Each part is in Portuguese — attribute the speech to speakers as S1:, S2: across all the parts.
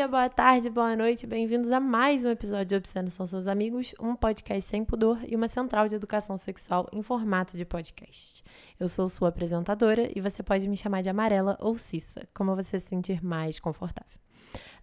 S1: dia, boa tarde, boa noite, bem-vindos a mais um episódio de Obsceno São Seus Amigos, um podcast sem pudor e uma central de educação sexual em formato de podcast. Eu sou sua apresentadora e você pode me chamar de Amarela ou Cissa, como você se sentir mais confortável.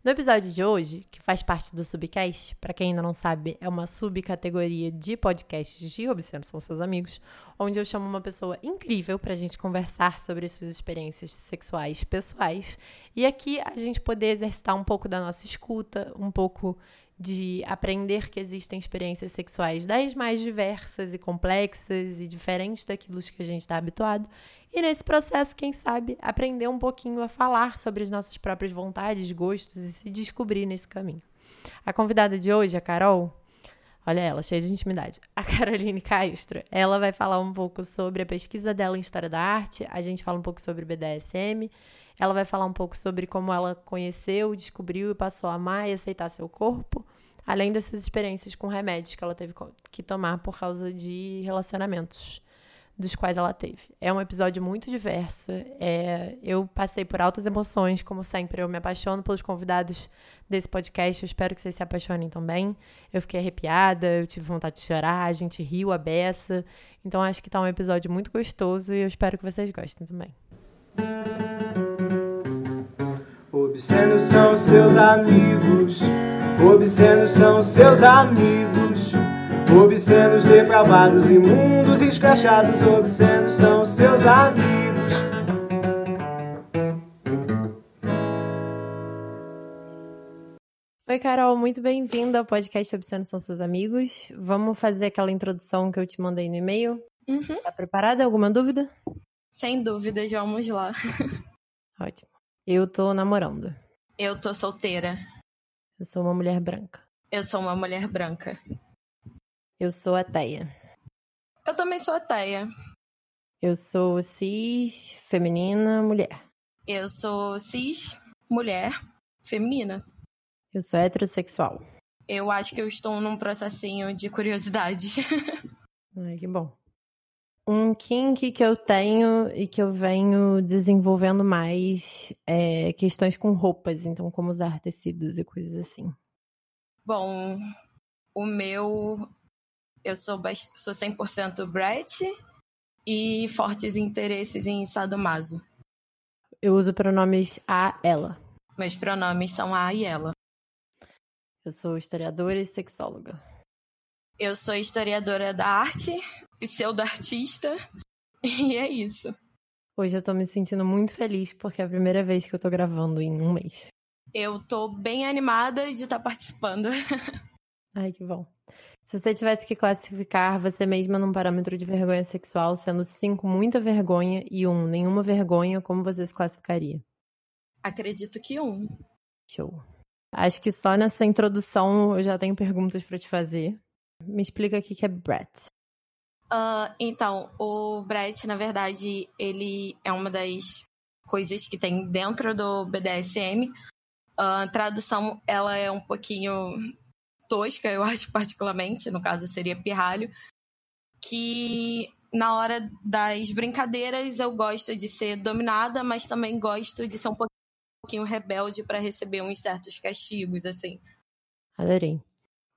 S1: No episódio de hoje, que faz parte do Subcast, para quem ainda não sabe, é uma subcategoria de podcasts de Obsceno São Seus Amigos, onde eu chamo uma pessoa incrível para a gente conversar sobre suas experiências sexuais pessoais e aqui a gente poder exercitar um pouco da nossa escuta, um pouco de aprender que existem experiências sexuais das mais diversas e complexas e diferentes daquilo que a gente está habituado. E nesse processo, quem sabe, aprender um pouquinho a falar sobre as nossas próprias vontades, gostos e se descobrir nesse caminho. A convidada de hoje, a Carol, olha ela, cheia de intimidade, a Caroline Castro, ela vai falar um pouco sobre a pesquisa dela em História da Arte, a gente fala um pouco sobre BDSM ela vai falar um pouco sobre como ela conheceu, descobriu e passou a amar e aceitar seu corpo, além das suas experiências com remédios que ela teve que tomar por causa de relacionamentos dos quais ela teve. É um episódio muito diverso. É, eu passei por altas emoções, como sempre. Eu me apaixono pelos convidados desse podcast. Eu espero que vocês se apaixonem também. Eu fiquei arrepiada, eu tive vontade de chorar, a gente riu a beça. Então acho que tá um episódio muito gostoso e eu espero que vocês gostem também.
S2: Obscenos são seus amigos, obscenos são seus amigos, obscenos depravados, imundos, escrachados, obscenos são seus amigos.
S1: Oi, Carol, muito bem-vinda ao podcast Obscenos são seus amigos. Vamos fazer aquela introdução que eu te mandei no e-mail?
S3: Uhum.
S1: Tá preparada? Alguma dúvida?
S3: Sem dúvidas, vamos lá.
S1: Ótimo. Eu tô namorando.
S3: Eu tô solteira.
S1: Eu sou uma mulher branca.
S3: Eu sou uma mulher branca.
S1: Eu sou ateia.
S3: Eu também sou ateia.
S1: Eu sou cis, feminina, mulher.
S3: Eu sou cis, mulher, feminina.
S1: Eu sou heterossexual.
S3: Eu acho que eu estou num processinho de curiosidade.
S1: Ai, que bom um kink que eu tenho e que eu venho desenvolvendo mais é questões com roupas, então como usar tecidos e coisas assim.
S3: Bom, o meu eu sou sou 100% Brett e fortes interesses em sadomaso.
S1: Eu uso pronomes a ela.
S3: Meus pronomes são a e ela.
S1: Eu sou historiadora e sexóloga.
S3: Eu sou historiadora da arte, pseudo-artista, e é isso.
S1: Hoje eu tô me sentindo muito feliz porque é a primeira vez que eu tô gravando em um mês.
S3: Eu tô bem animada de estar tá participando.
S1: Ai, que bom. Se você tivesse que classificar você mesma num parâmetro de vergonha sexual, sendo cinco muita vergonha e um nenhuma vergonha, como você se classificaria?
S3: Acredito que um.
S1: Show. Acho que só nessa introdução eu já tenho perguntas para te fazer. Me explica o que é Brett.
S3: Uh, então, o Brett, na verdade, ele é uma das coisas que tem dentro do BDSM. Uh, a tradução, ela é um pouquinho tosca, eu acho particularmente, no caso seria pirralho, que na hora das brincadeiras eu gosto de ser dominada, mas também gosto de ser um pouquinho rebelde para receber uns certos castigos, assim.
S1: Adorei.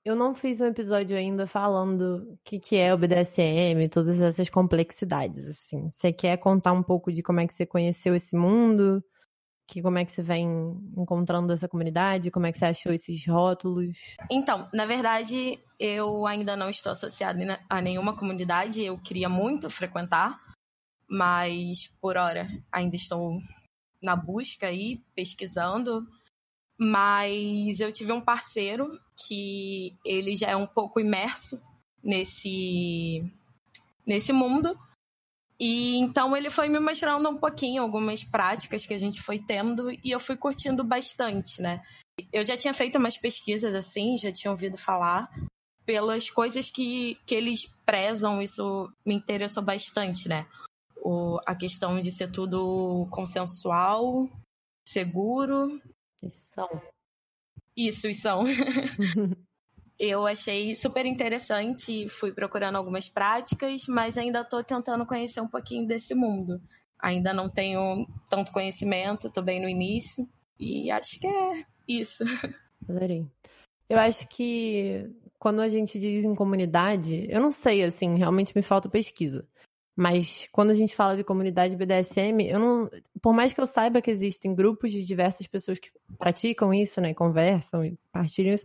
S1: Eu não fiz um episódio ainda falando o que, que é o BDSM, todas essas complexidades, assim. Você quer contar um pouco de como é que você conheceu esse mundo? Que, como é que você vem encontrando essa comunidade? Como é que você achou esses rótulos?
S3: Então, na verdade, eu ainda não estou associada a nenhuma comunidade. Eu queria muito frequentar, mas por hora ainda estou na busca aí, pesquisando. Mas eu tive um parceiro que ele já é um pouco imerso nesse, nesse mundo. E então ele foi me mostrando um pouquinho algumas práticas que a gente foi tendo e eu fui curtindo bastante, né? Eu já tinha feito umas pesquisas assim, já tinha ouvido falar. Pelas coisas que, que eles prezam, isso me interessou bastante, né? O, a questão de ser tudo consensual, seguro
S1: são.
S3: Isso, são. eu achei super interessante, fui procurando algumas práticas, mas ainda estou tentando conhecer um pouquinho desse mundo. Ainda não tenho tanto conhecimento, estou bem no início, e acho que é isso.
S1: Adorei. Eu acho que quando a gente diz em comunidade, eu não sei, assim, realmente me falta pesquisa. Mas quando a gente fala de comunidade BDSM, eu não. Por mais que eu saiba que existem grupos de diversas pessoas que praticam isso, né? Conversam e partilham isso.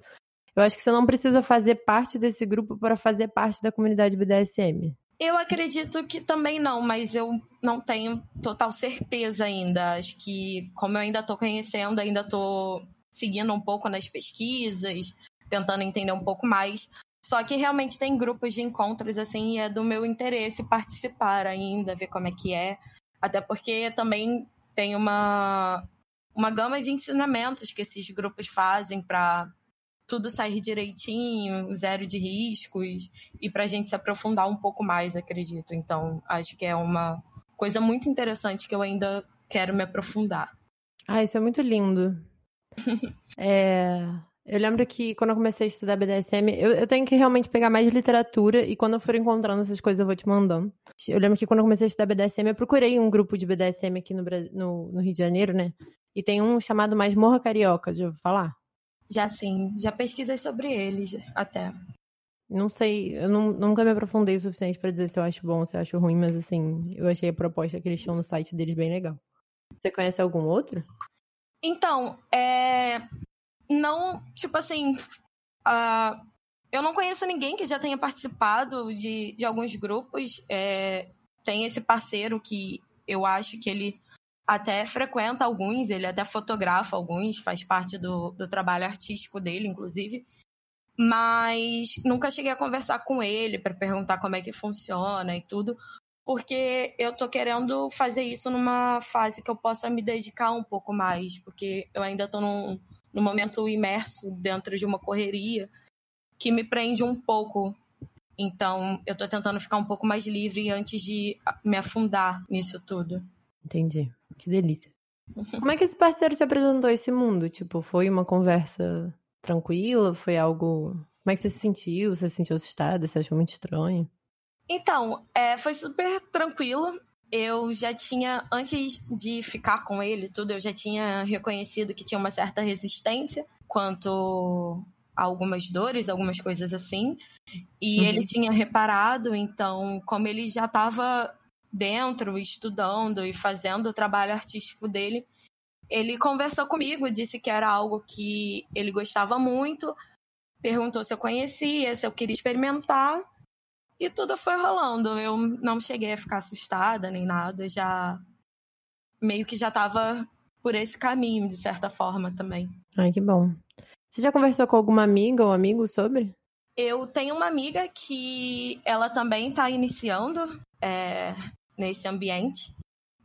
S1: Eu acho que você não precisa fazer parte desse grupo para fazer parte da comunidade BDSM.
S3: Eu acredito que também não, mas eu não tenho total certeza ainda. Acho que, como eu ainda estou conhecendo, ainda estou seguindo um pouco nas pesquisas, tentando entender um pouco mais. Só que realmente tem grupos de encontros, assim, e é do meu interesse participar ainda, ver como é que é. Até porque também tem uma, uma gama de ensinamentos que esses grupos fazem para tudo sair direitinho, zero de riscos, e para a gente se aprofundar um pouco mais, acredito. Então, acho que é uma coisa muito interessante que eu ainda quero me aprofundar.
S1: Ah, isso é muito lindo. é, eu lembro que quando eu comecei a estudar BDSM, eu, eu, tenho que realmente pegar mais literatura e quando eu for encontrando essas coisas eu vou te mandando. Eu lembro que quando eu comecei a estudar BDSM, eu procurei um grupo de BDSM aqui no, no, no Rio de Janeiro, né? E tem um chamado Mais Morra Carioca, já ouviu falar?
S3: Já sim, já pesquisei sobre eles até.
S1: Não sei, eu não, nunca me aprofundei o suficiente para dizer se eu acho bom ou se eu acho ruim, mas assim, eu achei a proposta que eles tinham no site deles bem legal. Você conhece algum outro?
S3: Então, é. Não, tipo assim. Uh, eu não conheço ninguém que já tenha participado de, de alguns grupos. É, tem esse parceiro que eu acho que ele até frequenta alguns, ele até fotografa alguns, faz parte do, do trabalho artístico dele, inclusive. Mas nunca cheguei a conversar com ele para perguntar como é que funciona e tudo, porque eu tô querendo fazer isso numa fase que eu possa me dedicar um pouco mais, porque eu ainda tô num, num momento imerso dentro de uma correria que me prende um pouco. Então, eu tô tentando ficar um pouco mais livre antes de me afundar nisso tudo.
S1: Entendi. Que delícia. Como é que esse parceiro te apresentou esse mundo? Tipo, foi uma conversa tranquila? Foi algo. Como é que você se sentiu? Você se sentiu assustada? Você achou muito estranho?
S3: Então, é, foi super tranquilo. Eu já tinha, antes de ficar com ele, tudo, eu já tinha reconhecido que tinha uma certa resistência quanto a algumas dores, algumas coisas assim. E uhum. ele tinha reparado, então, como ele já estava dentro, estudando e fazendo o trabalho artístico dele, ele conversou comigo, disse que era algo que ele gostava muito, perguntou se eu conhecia, se eu queria experimentar, e tudo foi rolando. Eu não cheguei a ficar assustada nem nada, já meio que já estava por esse caminho, de certa forma também.
S1: Ai, que bom. Você já conversou com alguma amiga ou amigo sobre?
S3: Eu tenho uma amiga que ela também está iniciando é, nesse ambiente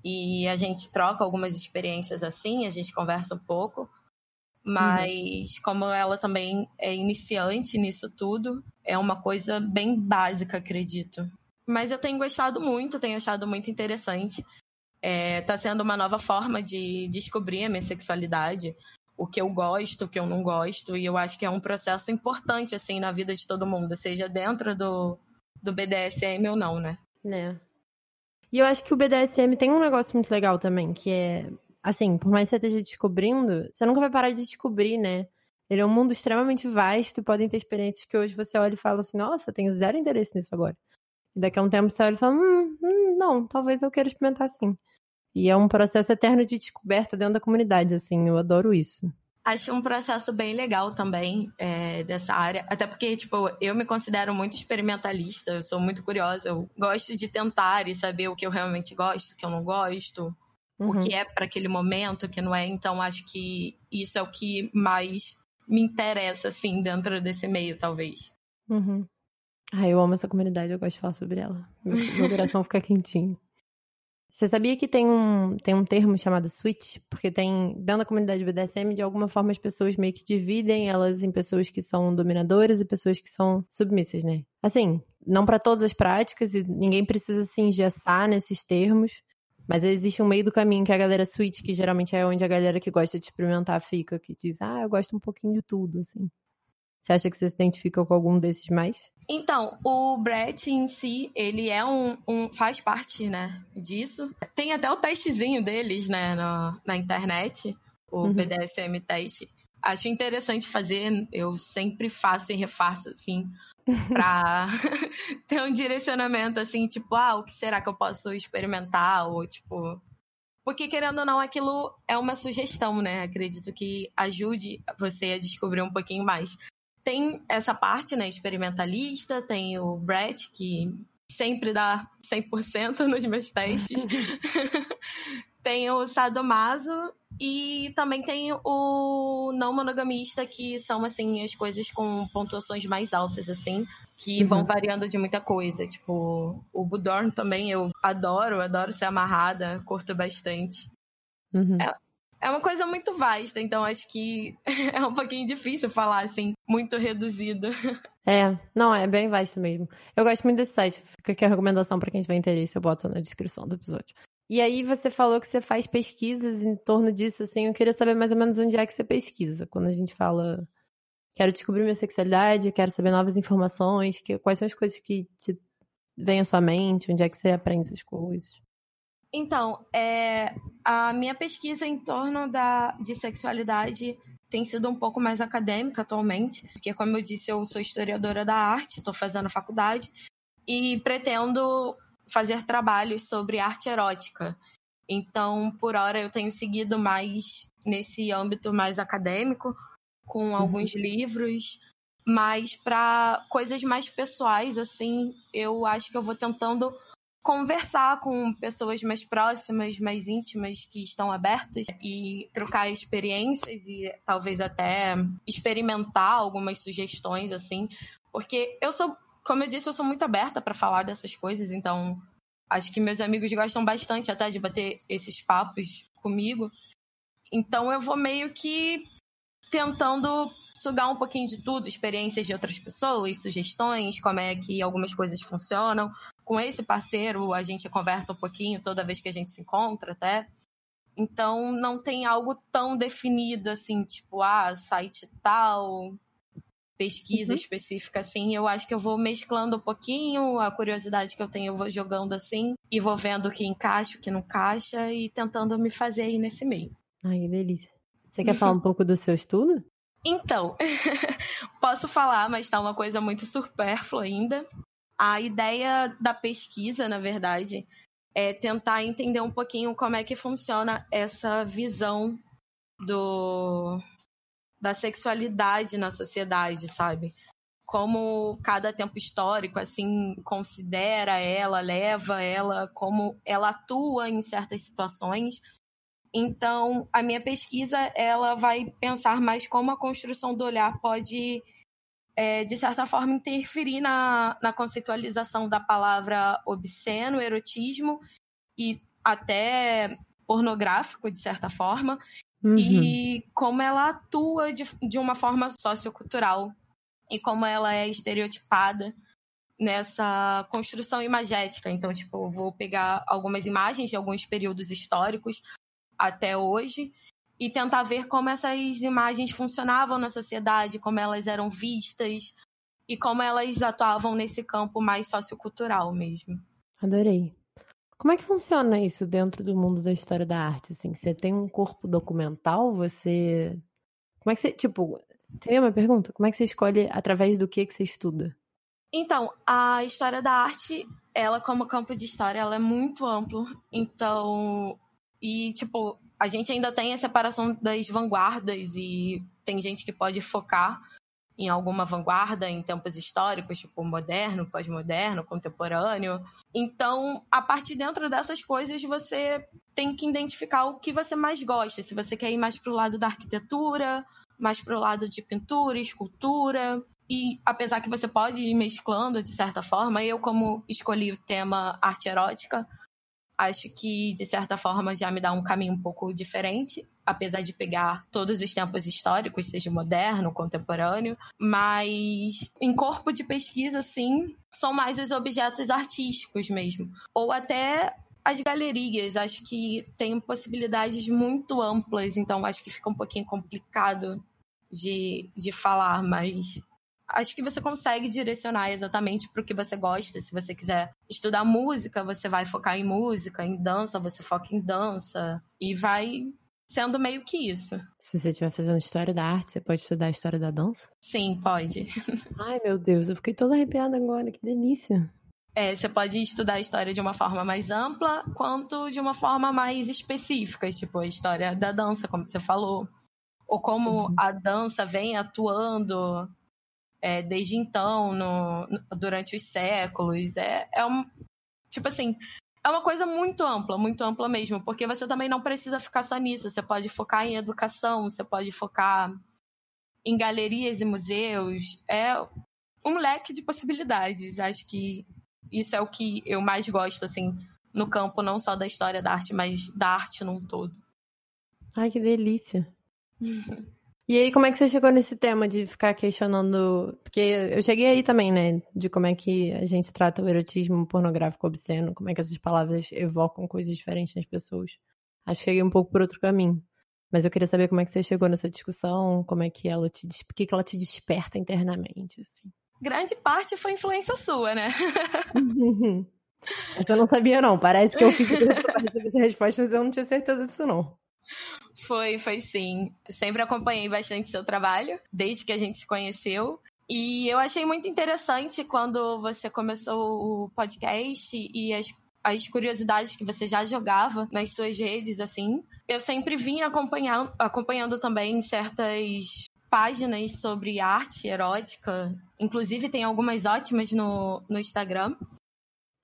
S3: e a gente troca algumas experiências assim, a gente conversa um pouco, mas uhum. como ela também é iniciante nisso tudo, é uma coisa bem básica, acredito. Mas eu tenho gostado muito, tenho achado muito interessante. É, tá sendo uma nova forma de descobrir a minha sexualidade, o que eu gosto, o que eu não gosto, e eu acho que é um processo importante, assim, na vida de todo mundo, seja dentro do, do BDSM ou não, né?
S1: Né. E eu acho que o BDSM tem um negócio muito legal também, que é, assim, por mais que você esteja descobrindo, você nunca vai parar de descobrir, né? Ele é um mundo extremamente vasto podem ter experiências que hoje você olha e fala assim, nossa, tenho zero interesse nisso agora. E daqui a um tempo você olha e fala, hum, hum não, talvez eu queira experimentar sim. E é um processo eterno de descoberta dentro da comunidade, assim, eu adoro isso.
S3: Acho um processo bem legal também é, dessa área. Até porque, tipo, eu me considero muito experimentalista, eu sou muito curiosa, eu gosto de tentar e saber o que eu realmente gosto, o que eu não gosto, uhum. o que é para aquele momento, o que não é. Então, acho que isso é o que mais me interessa, assim, dentro desse meio, talvez.
S1: Uhum. Ah, eu amo essa comunidade, eu gosto de falar sobre ela. Meu, meu coração fica quentinho. Você sabia que tem um, tem um termo chamado switch? Porque tem, dentro da comunidade BDSM, de alguma forma as pessoas meio que dividem elas em pessoas que são dominadoras e pessoas que são submissas, né? Assim, não para todas as práticas e ninguém precisa se engessar nesses termos, mas existe um meio do caminho que é a galera switch, que geralmente é onde a galera que gosta de experimentar fica, que diz, ah, eu gosto um pouquinho de tudo, assim. Você acha que você se identifica com algum desses mais?
S3: Então, o Brett em si, ele é um, um, faz parte, né, disso. Tem até o testezinho deles, né, na, na internet, o uhum. BDSM teste. acho interessante fazer, eu sempre faço e refaço, assim, pra ter um direcionamento, assim, tipo, ah, o que será que eu posso experimentar? Ou, tipo. Porque, querendo ou não, aquilo é uma sugestão, né? Acredito que ajude você a descobrir um pouquinho mais. Tem essa parte, né, experimentalista, tem o Brett, que sempre dá 100% nos meus testes. tem o sadomaso e também tem o não monogamista, que são, assim, as coisas com pontuações mais altas, assim, que uhum. vão variando de muita coisa. Tipo, o Budorn também eu adoro, adoro ser amarrada, curto bastante. Uhum. É, é uma coisa muito vasta, então acho que é um pouquinho difícil falar, assim, muito reduzido.
S1: É, não, é bem vasto mesmo. Eu gosto muito desse site, fica aqui a recomendação para quem tiver interesse, eu boto na descrição do episódio. E aí você falou que você faz pesquisas em torno disso, assim, eu queria saber mais ou menos onde é que você pesquisa, quando a gente fala quero descobrir minha sexualidade, quero saber novas informações, que, quais são as coisas que te vêm à sua mente, onde é que você aprende essas coisas?
S3: Então, é, a minha pesquisa em torno da, de sexualidade tem sido um pouco mais acadêmica atualmente, porque, como eu disse, eu sou historiadora da arte, estou fazendo faculdade e pretendo fazer trabalhos sobre arte erótica. Então, por hora, eu tenho seguido mais nesse âmbito mais acadêmico, com uhum. alguns uhum. livros, mas para coisas mais pessoais, assim, eu acho que eu vou tentando conversar com pessoas mais próximas, mais íntimas, que estão abertas e trocar experiências e talvez até experimentar algumas sugestões, assim, porque eu sou como eu disse, eu sou muito aberta para falar dessas coisas, então acho que meus amigos gostam bastante até de bater esses papos comigo. Então eu vou meio que tentando sugar um pouquinho de tudo, experiências de outras pessoas, sugestões, como é que algumas coisas funcionam. Com esse parceiro, a gente conversa um pouquinho toda vez que a gente se encontra, até. Então, não tem algo tão definido assim, tipo, ah, site tal, pesquisa uhum. específica assim, eu acho que eu vou mesclando um pouquinho, a curiosidade que eu tenho eu vou jogando assim, e vou vendo o que encaixa, o que não encaixa, e tentando me fazer aí nesse meio.
S1: Ai, que delícia. Você quer falar um pouco do seu estudo?
S3: Então, posso falar, mas tá uma coisa muito supérflua ainda. A ideia da pesquisa, na verdade, é tentar entender um pouquinho como é que funciona essa visão do da sexualidade na sociedade, sabe? Como cada tempo histórico, assim, considera ela, leva ela, como ela atua em certas situações. Então, a minha pesquisa, ela vai pensar mais como a construção do olhar pode, é, de certa forma, interferir na, na conceitualização da palavra obsceno, erotismo e até pornográfico, de certa forma, Uhum. E como ela atua de, de uma forma sociocultural e como ela é estereotipada nessa construção imagética. Então, tipo, eu vou pegar algumas imagens de alguns períodos históricos até hoje e tentar ver como essas imagens funcionavam na sociedade, como elas eram vistas e como elas atuavam nesse campo mais sociocultural mesmo.
S1: Adorei. Como é que funciona isso dentro do mundo da história da arte? Assim, você tem um corpo documental? Você. Como é que você. Tipo, tem uma pergunta? Como é que você escolhe através do que, que você estuda?
S3: Então, a história da arte, ela como campo de história, ela é muito amplo. Então, e tipo, a gente ainda tem a separação das vanguardas e tem gente que pode focar em alguma vanguarda em tempos históricos, tipo moderno, pós-moderno, contemporâneo. Então, a partir dentro dessas coisas, você tem que identificar o que você mais gosta. Se você quer ir mais para o lado da arquitetura, mais para o lado de pintura, escultura. E apesar que você pode ir mesclando de certa forma, eu, como escolhi o tema arte erótica, acho que de certa forma já me dá um caminho um pouco diferente, apesar de pegar todos os tempos históricos, seja moderno, contemporâneo, mas em corpo de pesquisa, sim, são mais os objetos artísticos mesmo, ou até as galerias, acho que tem possibilidades muito amplas, então acho que fica um pouquinho complicado de, de falar, mas acho que você consegue direcionar exatamente para o que você gosta. Se você quiser estudar música, você vai focar em música, em dança, você foca em dança e vai sendo meio que isso.
S1: Se você estiver fazendo história da arte, você pode estudar a história da dança?
S3: Sim, pode.
S1: Ai, meu Deus, eu fiquei toda arrepiada agora, que delícia.
S3: É, você pode estudar a história de uma forma mais ampla, quanto de uma forma mais específica, tipo a história da dança, como você falou, ou como uhum. a dança vem atuando é, desde então, no, durante os séculos. É, é um, tipo assim, é uma coisa muito ampla, muito ampla mesmo, porque você também não precisa ficar só nisso. Você pode focar em educação, você pode focar em galerias e museus. É um leque de possibilidades. Acho que isso é o que eu mais gosto, assim, no campo, não só da história da arte, mas da arte num todo.
S1: Ai, que delícia. E aí, como é que você chegou nesse tema de ficar questionando? Porque eu cheguei aí também, né? De como é que a gente trata o erotismo pornográfico obsceno, como é que essas palavras evocam coisas diferentes nas pessoas. Acho que cheguei um pouco por outro caminho. Mas eu queria saber como é que você chegou nessa discussão, como é que ela te, por que, que ela te desperta internamente, assim
S3: grande parte foi influência sua, né?
S1: Essa eu não sabia, não. Parece que eu fiz essa resposta, mas eu não tinha certeza disso, não.
S3: Foi, foi sim. Sempre acompanhei bastante seu trabalho, desde que a gente se conheceu. E eu achei muito interessante quando você começou o podcast e as, as curiosidades que você já jogava nas suas redes, assim. Eu sempre vim acompanhando, acompanhando também certas páginas sobre arte erótica. Inclusive, tem algumas ótimas no, no Instagram.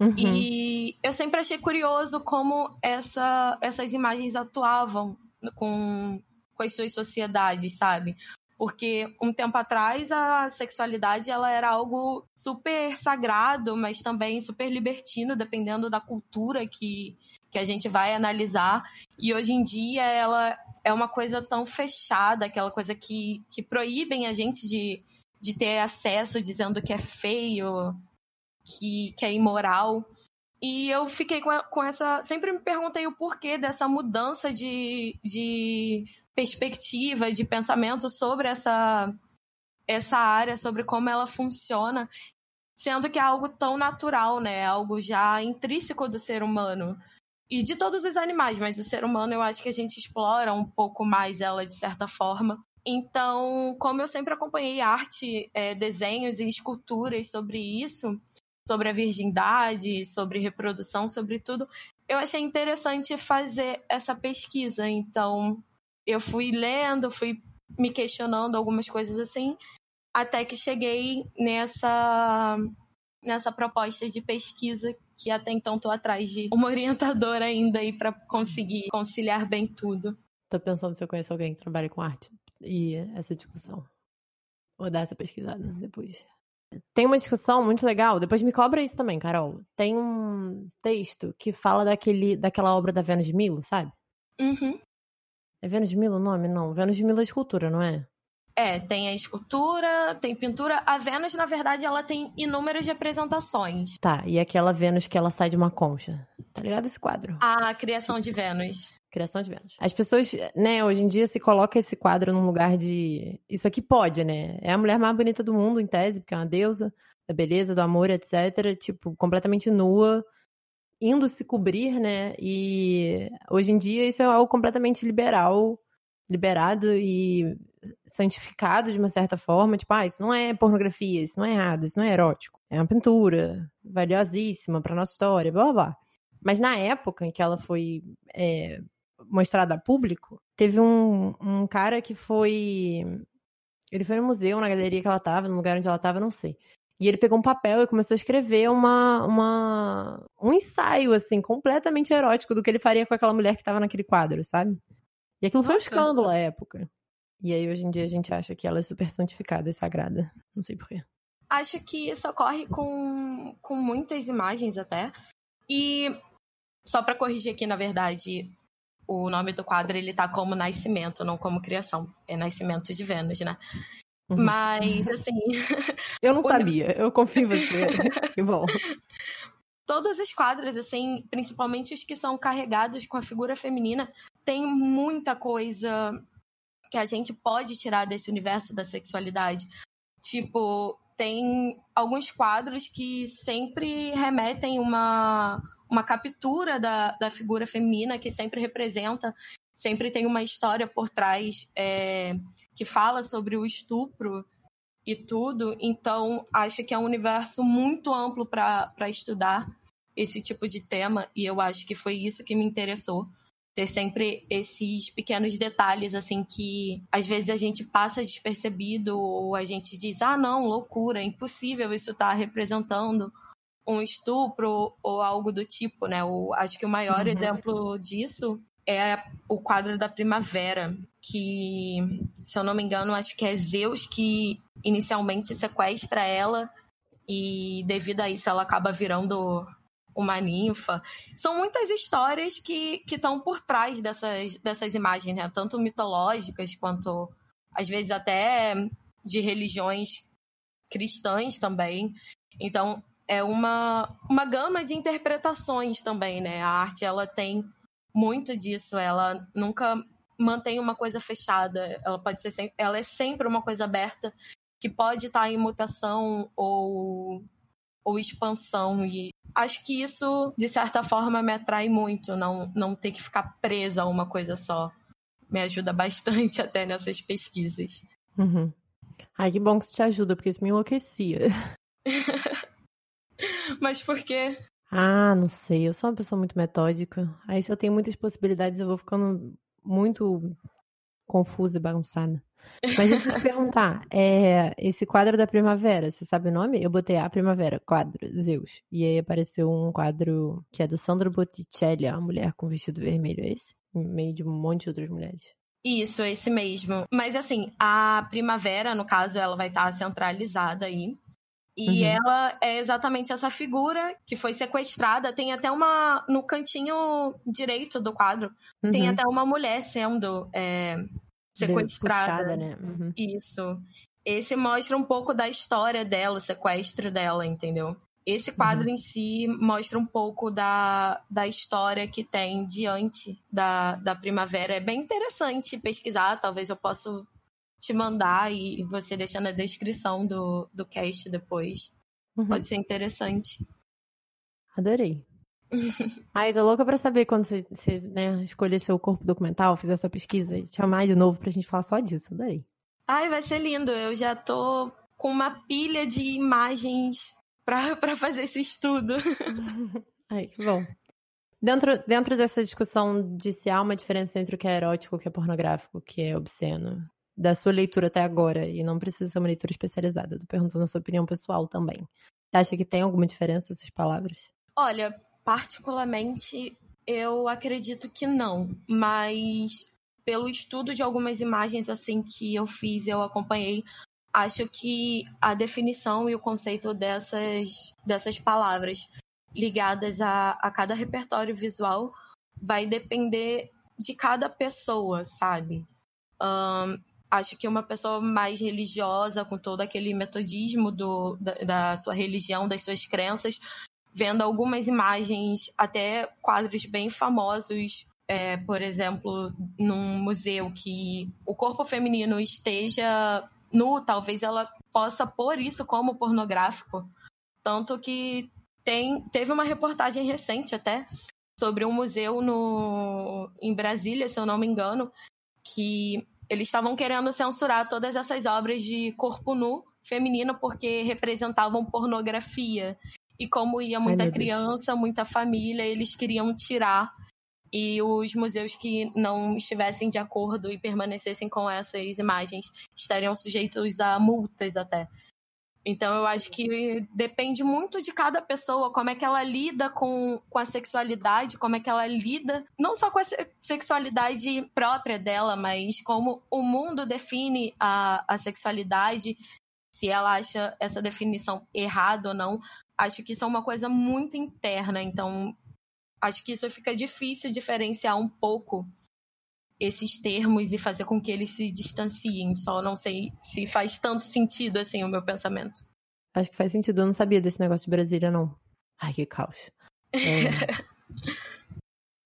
S3: Uhum. E eu sempre achei curioso como essa, essas imagens atuavam com, com as suas sociedades, sabe? Porque um tempo atrás a sexualidade ela era algo super sagrado, mas também super libertino, dependendo da cultura que, que a gente vai analisar. E hoje em dia ela é uma coisa tão fechada, aquela coisa que, que proíbem a gente de, de ter acesso dizendo que é feio, que, que é imoral. E eu fiquei com, com essa. Sempre me perguntei o porquê dessa mudança de, de perspectiva, de pensamento sobre essa, essa área, sobre como ela funciona, sendo que é algo tão natural, né? Algo já intrínseco do ser humano e de todos os animais, mas o ser humano eu acho que a gente explora um pouco mais ela de certa forma. Então, como eu sempre acompanhei arte, é, desenhos e esculturas sobre isso, sobre a virgindade, sobre reprodução, sobre tudo, eu achei interessante fazer essa pesquisa. Então, eu fui lendo, fui me questionando algumas coisas assim, até que cheguei nessa nessa proposta de pesquisa que até então tô atrás de uma orientadora ainda aí para conseguir conciliar bem tudo.
S1: Tô pensando se eu conheço alguém que trabalha com arte e essa discussão. Vou dar essa pesquisada depois. Tem uma discussão muito legal, depois me cobra isso também, Carol. Tem um texto que fala daquele, daquela obra da Vênus de Milo, sabe?
S3: Uhum.
S1: É Vênus de Milo o nome? Não. Vênus de Milo é escultura, não é?
S3: É, tem a escultura, tem pintura. A Vênus, na verdade, ela tem inúmeras representações.
S1: Tá, e aquela Vênus que ela sai de uma concha. Tá ligado esse quadro?
S3: A criação de Vênus.
S1: Criação de Vênus. As pessoas, né, hoje em dia se coloca esse quadro num lugar de. Isso aqui pode, né? É a mulher mais bonita do mundo, em tese, porque é uma deusa da beleza, do amor, etc. Tipo, completamente nua, indo se cobrir, né? E hoje em dia isso é algo completamente liberal liberado e santificado de uma certa forma, tipo, ah, isso não é pornografia, isso não é errado, isso não é erótico. É uma pintura valiosíssima para nossa história, blá blá blá. Mas na época em que ela foi é, mostrada a público, teve um, um cara que foi. Ele foi no museu, na galeria que ela tava, no lugar onde ela tava, não sei. E ele pegou um papel e começou a escrever uma, uma, um ensaio, assim, completamente erótico do que ele faria com aquela mulher que tava naquele quadro, sabe? E aquilo Nossa. foi um escândalo à época. E aí, hoje em dia, a gente acha que ela é super santificada e sagrada. Não sei porquê.
S3: Acho que isso ocorre com, com muitas imagens até. E só para corrigir aqui, na verdade, o nome do quadro ele tá como nascimento, não como criação. É nascimento de Vênus, né? Uhum. Mas, assim.
S1: Eu não sabia, eu confio em você. que bom.
S3: Todos os quadros, assim, principalmente os que são carregados com a figura feminina, tem muita coisa que a gente pode tirar desse universo da sexualidade. Tipo, tem alguns quadros que sempre remetem uma, uma captura da, da figura feminina, que sempre representa sempre tem uma história por trás é, que fala sobre o estupro e tudo. Então, acho que é um universo muito amplo para estudar esse tipo de tema, e eu acho que foi isso que me interessou. Ter sempre esses pequenos detalhes, assim, que às vezes a gente passa despercebido, ou a gente diz, ah, não, loucura, impossível isso tá representando um estupro ou algo do tipo, né? O, acho que o maior uhum. exemplo disso é o quadro da Primavera, que, se eu não me engano, acho que é Zeus que inicialmente sequestra ela e devido a isso ela acaba virando uma ninfa. São muitas histórias que estão por trás dessas, dessas imagens, né? Tanto mitológicas quanto, às vezes, até de religiões cristãs também. Então, é uma, uma gama de interpretações também, né? A arte, ela tem muito disso. Ela nunca mantém uma coisa fechada. Ela pode ser ela é sempre uma coisa aberta que pode estar em mutação ou ou expansão e acho que isso de certa forma me atrai muito, não não ter que ficar presa a uma coisa só. Me ajuda bastante até nessas pesquisas.
S1: Uhum. Ai, que bom que isso te ajuda, porque isso me enlouquecia.
S3: Mas por quê?
S1: Ah, não sei. Eu sou uma pessoa muito metódica. Aí se eu tenho muitas possibilidades, eu vou ficando muito confusa e bagunçada. Mas deixa eu te perguntar, é, esse quadro da primavera, você sabe o nome? Eu botei a primavera, quadro, Zeus. E aí apareceu um quadro que é do Sandro Botticelli, a mulher com vestido vermelho, é esse? Em meio de um monte de outras mulheres.
S3: Isso, é esse mesmo. Mas assim, a primavera, no caso, ela vai estar centralizada aí. E uhum. ela é exatamente essa figura que foi sequestrada. Tem até uma. No cantinho direito do quadro, uhum. tem até uma mulher sendo é, sequestrada. Puxada, né? Uhum. Isso. Esse mostra um pouco da história dela, o sequestro dela, entendeu? Esse quadro uhum. em si mostra um pouco da, da história que tem diante da, da primavera. É bem interessante pesquisar, talvez eu possa te mandar e você deixar na descrição do, do cast depois. Uhum. Pode ser interessante.
S1: Adorei. Ai, tô louca pra saber quando você, você né, escolher seu corpo documental, fizer essa pesquisa e te chamar de novo pra gente falar só disso. Adorei.
S3: Ai, vai ser lindo. Eu já tô com uma pilha de imagens pra, pra fazer esse estudo.
S1: Ai, que bom. Dentro, dentro dessa discussão de se há uma diferença entre o que é erótico, o que é pornográfico, o que é obsceno, da sua leitura até agora, e não precisa ser uma leitura especializada, tô perguntando a sua opinião pessoal também. Você acha que tem alguma diferença essas palavras?
S3: Olha, particularmente eu acredito que não, mas pelo estudo de algumas imagens assim que eu fiz, eu acompanhei, acho que a definição e o conceito dessas, dessas palavras ligadas a, a cada repertório visual vai depender de cada pessoa, sabe? Um, acho que uma pessoa mais religiosa, com todo aquele metodismo do, da, da sua religião, das suas crenças, vendo algumas imagens, até quadros bem famosos, é, por exemplo, num museu que o corpo feminino esteja nu, talvez ela possa pôr isso como pornográfico. Tanto que tem, teve uma reportagem recente até sobre um museu no, em Brasília, se eu não me engano, que eles estavam querendo censurar todas essas obras de corpo nu feminino porque representavam pornografia. E como ia muita Ai, criança, muita família, eles queriam tirar. E os museus que não estivessem de acordo e permanecessem com essas imagens estariam sujeitos a multas até. Então eu acho que depende muito de cada pessoa, como é que ela lida com, com a sexualidade, como é que ela lida, não só com a sexualidade própria dela, mas como o mundo define a, a sexualidade, se ela acha essa definição errada ou não. Acho que isso é uma coisa muito interna, então acho que isso fica difícil diferenciar um pouco esses termos e fazer com que eles se distanciem. Só não sei se faz tanto sentido assim o meu pensamento.
S1: Acho que faz sentido. Eu não sabia desse negócio de Brasília, não. Ai, que caos. É...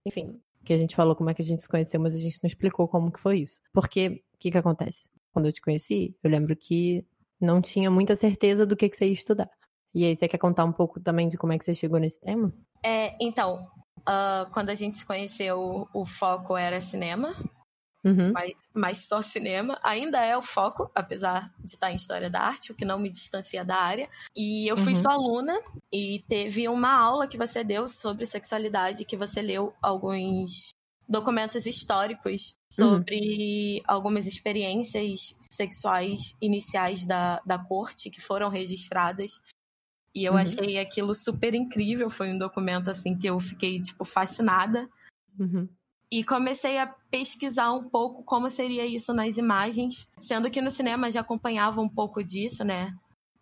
S1: Enfim, que a gente falou como é que a gente se conheceu, mas a gente não explicou como que foi isso. Porque, o que que acontece? Quando eu te conheci, eu lembro que não tinha muita certeza do que, que você ia estudar. E aí, você quer contar um pouco também de como é que você chegou nesse tema?
S3: É, então, Uh, quando a gente se conheceu, o foco era cinema,
S1: Uhum.
S3: mas, mas só cinema. Ainda é o foco, apesar de estar em História da Arte, o que não me distancia da área. E eu fui
S1: Uhum.
S3: sua aluna e teve uma aula que você deu sobre sexualidade, que você leu alguns documentos históricos sobre algumas experiências sexuais iniciais da, da corte que foram registradas. E eu
S1: Uhum.
S3: achei aquilo super incrível. Foi um documento assim que eu fiquei tipo fascinada.
S1: Uhum.
S3: E comecei a pesquisar um pouco como seria isso nas imagens, sendo que no cinema já acompanhava um pouco disso, né?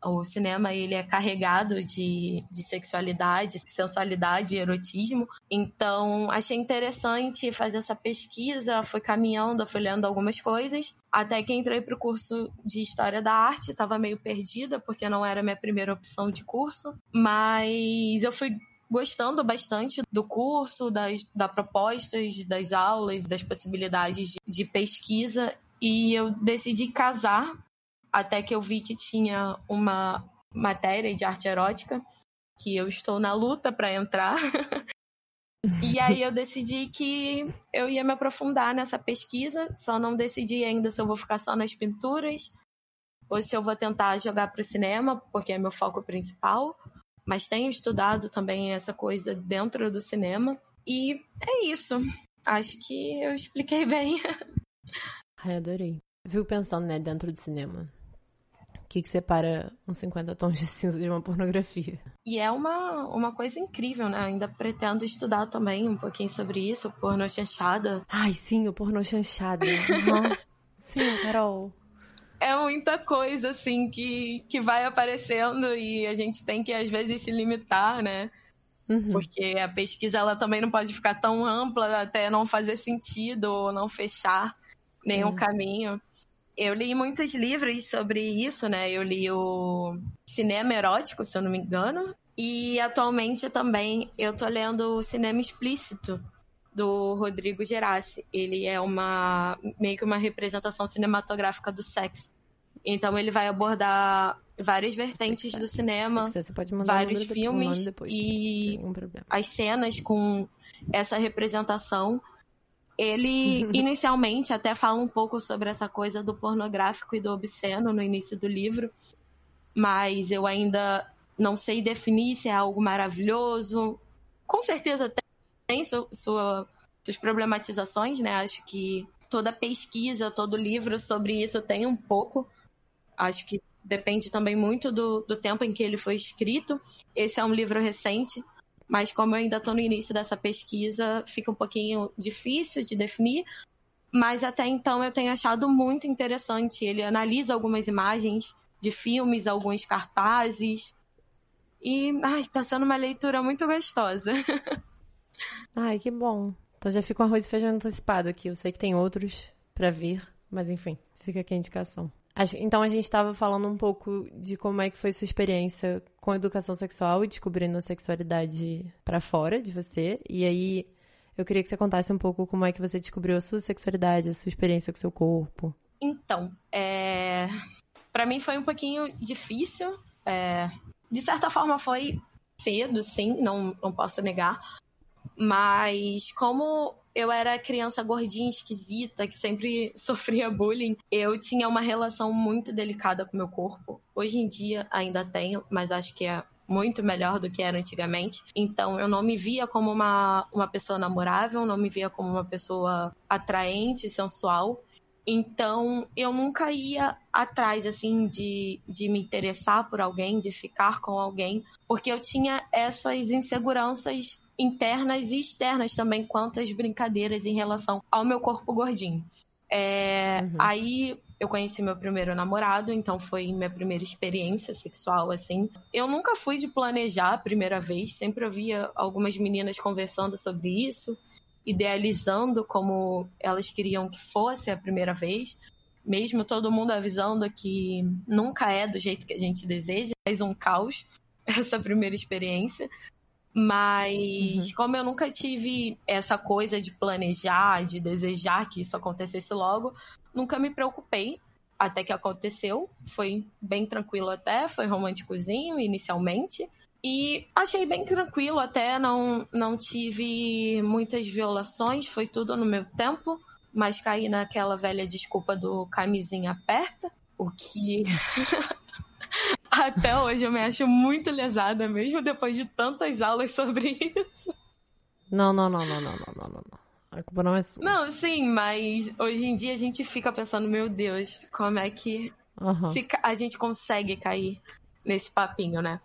S3: O cinema ele é carregado de, de sexualidade, sensualidade e erotismo. Então, achei interessante fazer essa pesquisa, fui caminhando, fui lendo algumas coisas, até que entrei para o curso de História da Arte, estava meio perdida, porque não era minha primeira opção de curso, mas eu fui gostando bastante do curso, das, da propostas, das aulas, das possibilidades de, de pesquisa, e eu decidi casar até que eu vi que tinha uma matéria de arte erótica que eu estou na luta para entrar. e aí eu decidi que eu ia me aprofundar nessa pesquisa, só não decidi ainda se eu vou ficar só nas pinturas ou se eu vou tentar jogar para o cinema, porque é meu foco principal. Mas tenho estudado também essa coisa dentro do cinema. E é isso. Acho que eu expliquei bem.
S1: Ai, adorei. Viu pensando, né, dentro do cinema. O que, que separa uns 50 tons de cinza de uma pornografia?
S3: E é uma, uma coisa incrível, né? Ainda pretendo estudar também um pouquinho sobre isso, porno chanchada.
S1: Ai, sim, o pornô chanchada. Uhum. sim, Carol.
S3: É muita coisa, assim, que, que vai aparecendo e a gente tem que, às vezes, se limitar, né?
S1: Uhum.
S3: Porque a pesquisa, ela também não pode ficar tão ampla até não fazer sentido ou não fechar nenhum
S1: É.
S3: caminho. Eu li muitos livros sobre isso, né? Eu li o Cinema Erótico, se eu não me engano. E atualmente também eu tô lendo o Cinema Explícito, do Rodrigo Gerassi. Ele é uma meio que uma representação cinematográfica do sexo. Então ele vai abordar várias vertentes do cinema, vários filmes
S1: depois.
S3: e as cenas com essa representação. Ele inicialmente até fala um pouco sobre essa coisa do pornográfico e do obsceno no início do livro, mas eu ainda não sei definir se é algo maravilhoso. Com certeza tem su- sua, suas problematizações, né? Acho que toda pesquisa, todo livro sobre isso tem um pouco. Acho que depende também muito do, do tempo em que ele foi escrito. Esse é um livro recente, mas como eu ainda estou no início dessa pesquisa, fica um pouquinho difícil de definir. Mas até então eu tenho achado muito interessante. Ele analisa algumas imagens de filmes, alguns cartazes. E ai, tá sendo uma leitura muito gostosa.
S1: Ai, que bom. Então já fica um arroz e feijão antecipado aqui. Eu sei que tem outros pra vir, mas enfim, fica aqui a indicação. Então a gente estava falando um pouco de como é que foi sua experiência com educação sexual e descobrindo a sexualidade pra fora de você. E aí eu queria que você contasse um pouco como é que você descobriu a sua sexualidade, a sua experiência com o seu corpo.
S3: Então, é... para mim foi um pouquinho difícil. é, De certa forma foi cedo, sim, não, não posso negar. Mas como eu era criança gordinha, esquisita, que sempre sofria bullying, eu tinha uma relação muito delicada com meu corpo. Hoje em dia ainda tenho, mas acho que é muito melhor do que era antigamente. Então eu não me via como uma, uma pessoa namorável, não me via como uma pessoa atraente, sensual. Então, eu nunca ia atrás, assim, de, de me interessar por alguém, de ficar com alguém, porque eu tinha essas inseguranças internas e externas também, quanto às brincadeiras em relação ao meu corpo gordinho. É,
S1: Uhum.
S3: Aí eu conheci meu primeiro namorado, então foi minha primeira experiência sexual, assim. Eu nunca fui de planejar a primeira vez, sempre ouvia algumas meninas conversando sobre isso idealizando como elas queriam que fosse a primeira vez, mesmo todo mundo avisando que nunca é do jeito que a gente deseja, é um caos essa primeira experiência. Mas
S1: Uhum.
S3: como eu nunca tive essa coisa de planejar, de desejar que isso acontecesse logo, nunca me preocupei até que aconteceu. Foi bem tranquilo até, foi românticozinho inicialmente. E achei bem tranquilo até, não, não tive muitas violações, foi tudo no meu tempo, mas caí naquela velha desculpa do camisinha aperta, o que até hoje eu me acho muito lesada, mesmo depois de tantas aulas sobre isso.
S1: Não, não, não, não, não, não, não, não. A culpa não é sua.
S3: Não, sim, mas hoje em dia a gente fica pensando, meu Deus, como é que
S1: Aham.
S3: a gente consegue cair nesse papinho, né?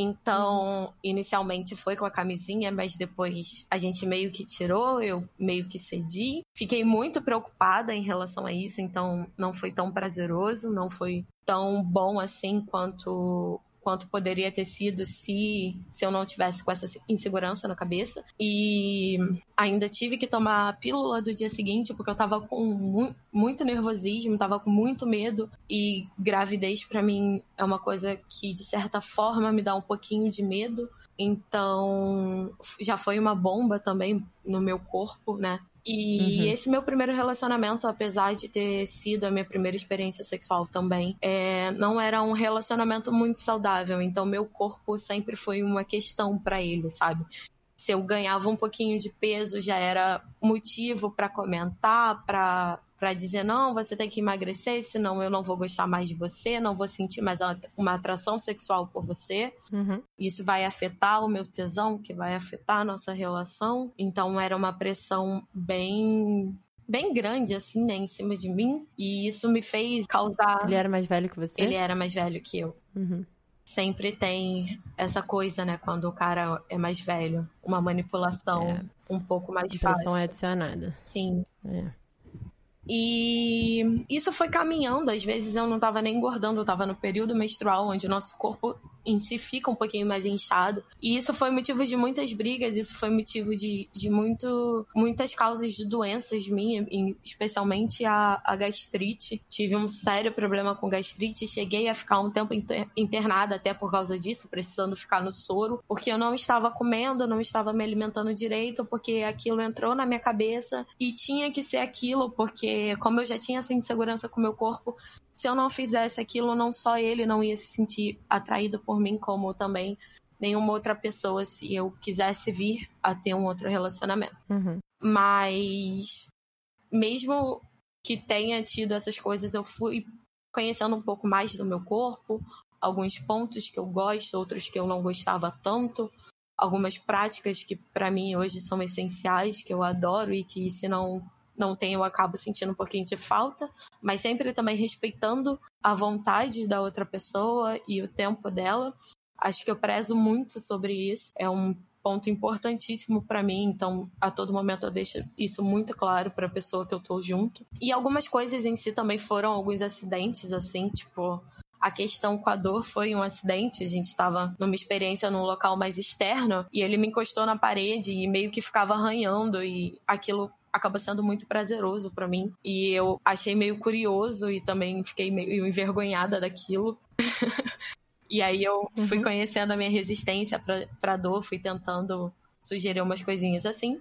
S3: Então, inicialmente foi com a camisinha, mas depois a gente meio que tirou, eu meio que cedi. Fiquei muito preocupada em relação a isso, então não foi tão prazeroso, não foi tão bom assim quanto quanto poderia ter sido se, se eu não tivesse com essa insegurança na cabeça. E ainda tive que tomar a pílula do dia seguinte, porque eu tava com mu muito nervosismo, tava com muito medo. E gravidez, para mim, é uma coisa que, de certa forma, me dá um pouquinho de medo. Então, já foi uma bomba também no meu corpo, né? E
S1: Uhum.
S3: esse meu primeiro relacionamento, apesar de ter sido a minha primeira experiência sexual também, é, não era um relacionamento muito saudável. Então, meu corpo sempre foi uma questão pra ele, sabe? Se eu ganhava um pouquinho de peso, já era motivo pra comentar, pra para dizer não, você tem que emagrecer, senão eu não vou gostar mais de você, não vou sentir mais uma atração sexual por você.
S1: Uhum.
S3: Isso vai afetar o meu tesão, que vai afetar a nossa relação. Então era uma pressão bem bem grande assim, né, em cima de mim, e isso me fez causar
S1: Ele era mais velho que você?
S3: Ele era mais velho que eu.
S1: Uhum.
S3: Sempre tem essa coisa, né, quando o cara é mais velho, uma manipulação
S1: É.
S3: um pouco mais
S1: A pressão
S3: fácil.
S1: é adicionada.
S3: Sim.
S1: É.
S3: E isso foi caminhando, às vezes eu não tava nem engordando, eu tava no período menstrual, onde o nosso corpo em si fica um pouquinho mais inchado. E isso foi motivo de muitas brigas, isso foi motivo de, de muito, muitas causas de doenças minhas, especialmente a, a gastrite. Tive um sério problema com gastrite, cheguei a ficar um tempo inter- internada até por causa disso, precisando ficar no soro, porque eu não estava comendo, não estava me alimentando direito, porque aquilo entrou na minha cabeça e tinha que ser aquilo, porque como eu já tinha essa insegurança com o meu corpo, se eu não fizesse aquilo, não só ele não ia se sentir atraído por mim, como também nenhuma outra pessoa se eu quisesse vir a ter um outro relacionamento.
S1: Uhum.
S3: Mas mesmo que tenha tido essas coisas, eu fui conhecendo um pouco mais do meu corpo, alguns pontos que eu gosto, outros que eu não gostava tanto, algumas práticas que para mim hoje são essenciais, que eu adoro e que se não não tenho eu acabo sentindo um pouquinho de falta, mas sempre também respeitando a vontade da outra pessoa e o tempo dela. Acho que eu prezo muito sobre isso. É um ponto importantíssimo para mim, então a todo momento eu deixo isso muito claro para a pessoa que eu tô junto. E algumas coisas em si também foram alguns acidentes assim, tipo, a questão com a dor foi um acidente. A gente estava numa experiência num local mais externo e ele me encostou na parede e meio que ficava arranhando e aquilo acaba sendo muito prazeroso para mim. E eu achei meio curioso e também fiquei meio envergonhada daquilo. e aí eu fui
S1: Uhum.
S3: conhecendo a minha resistência pra, pra dor, fui tentando sugerir umas coisinhas assim.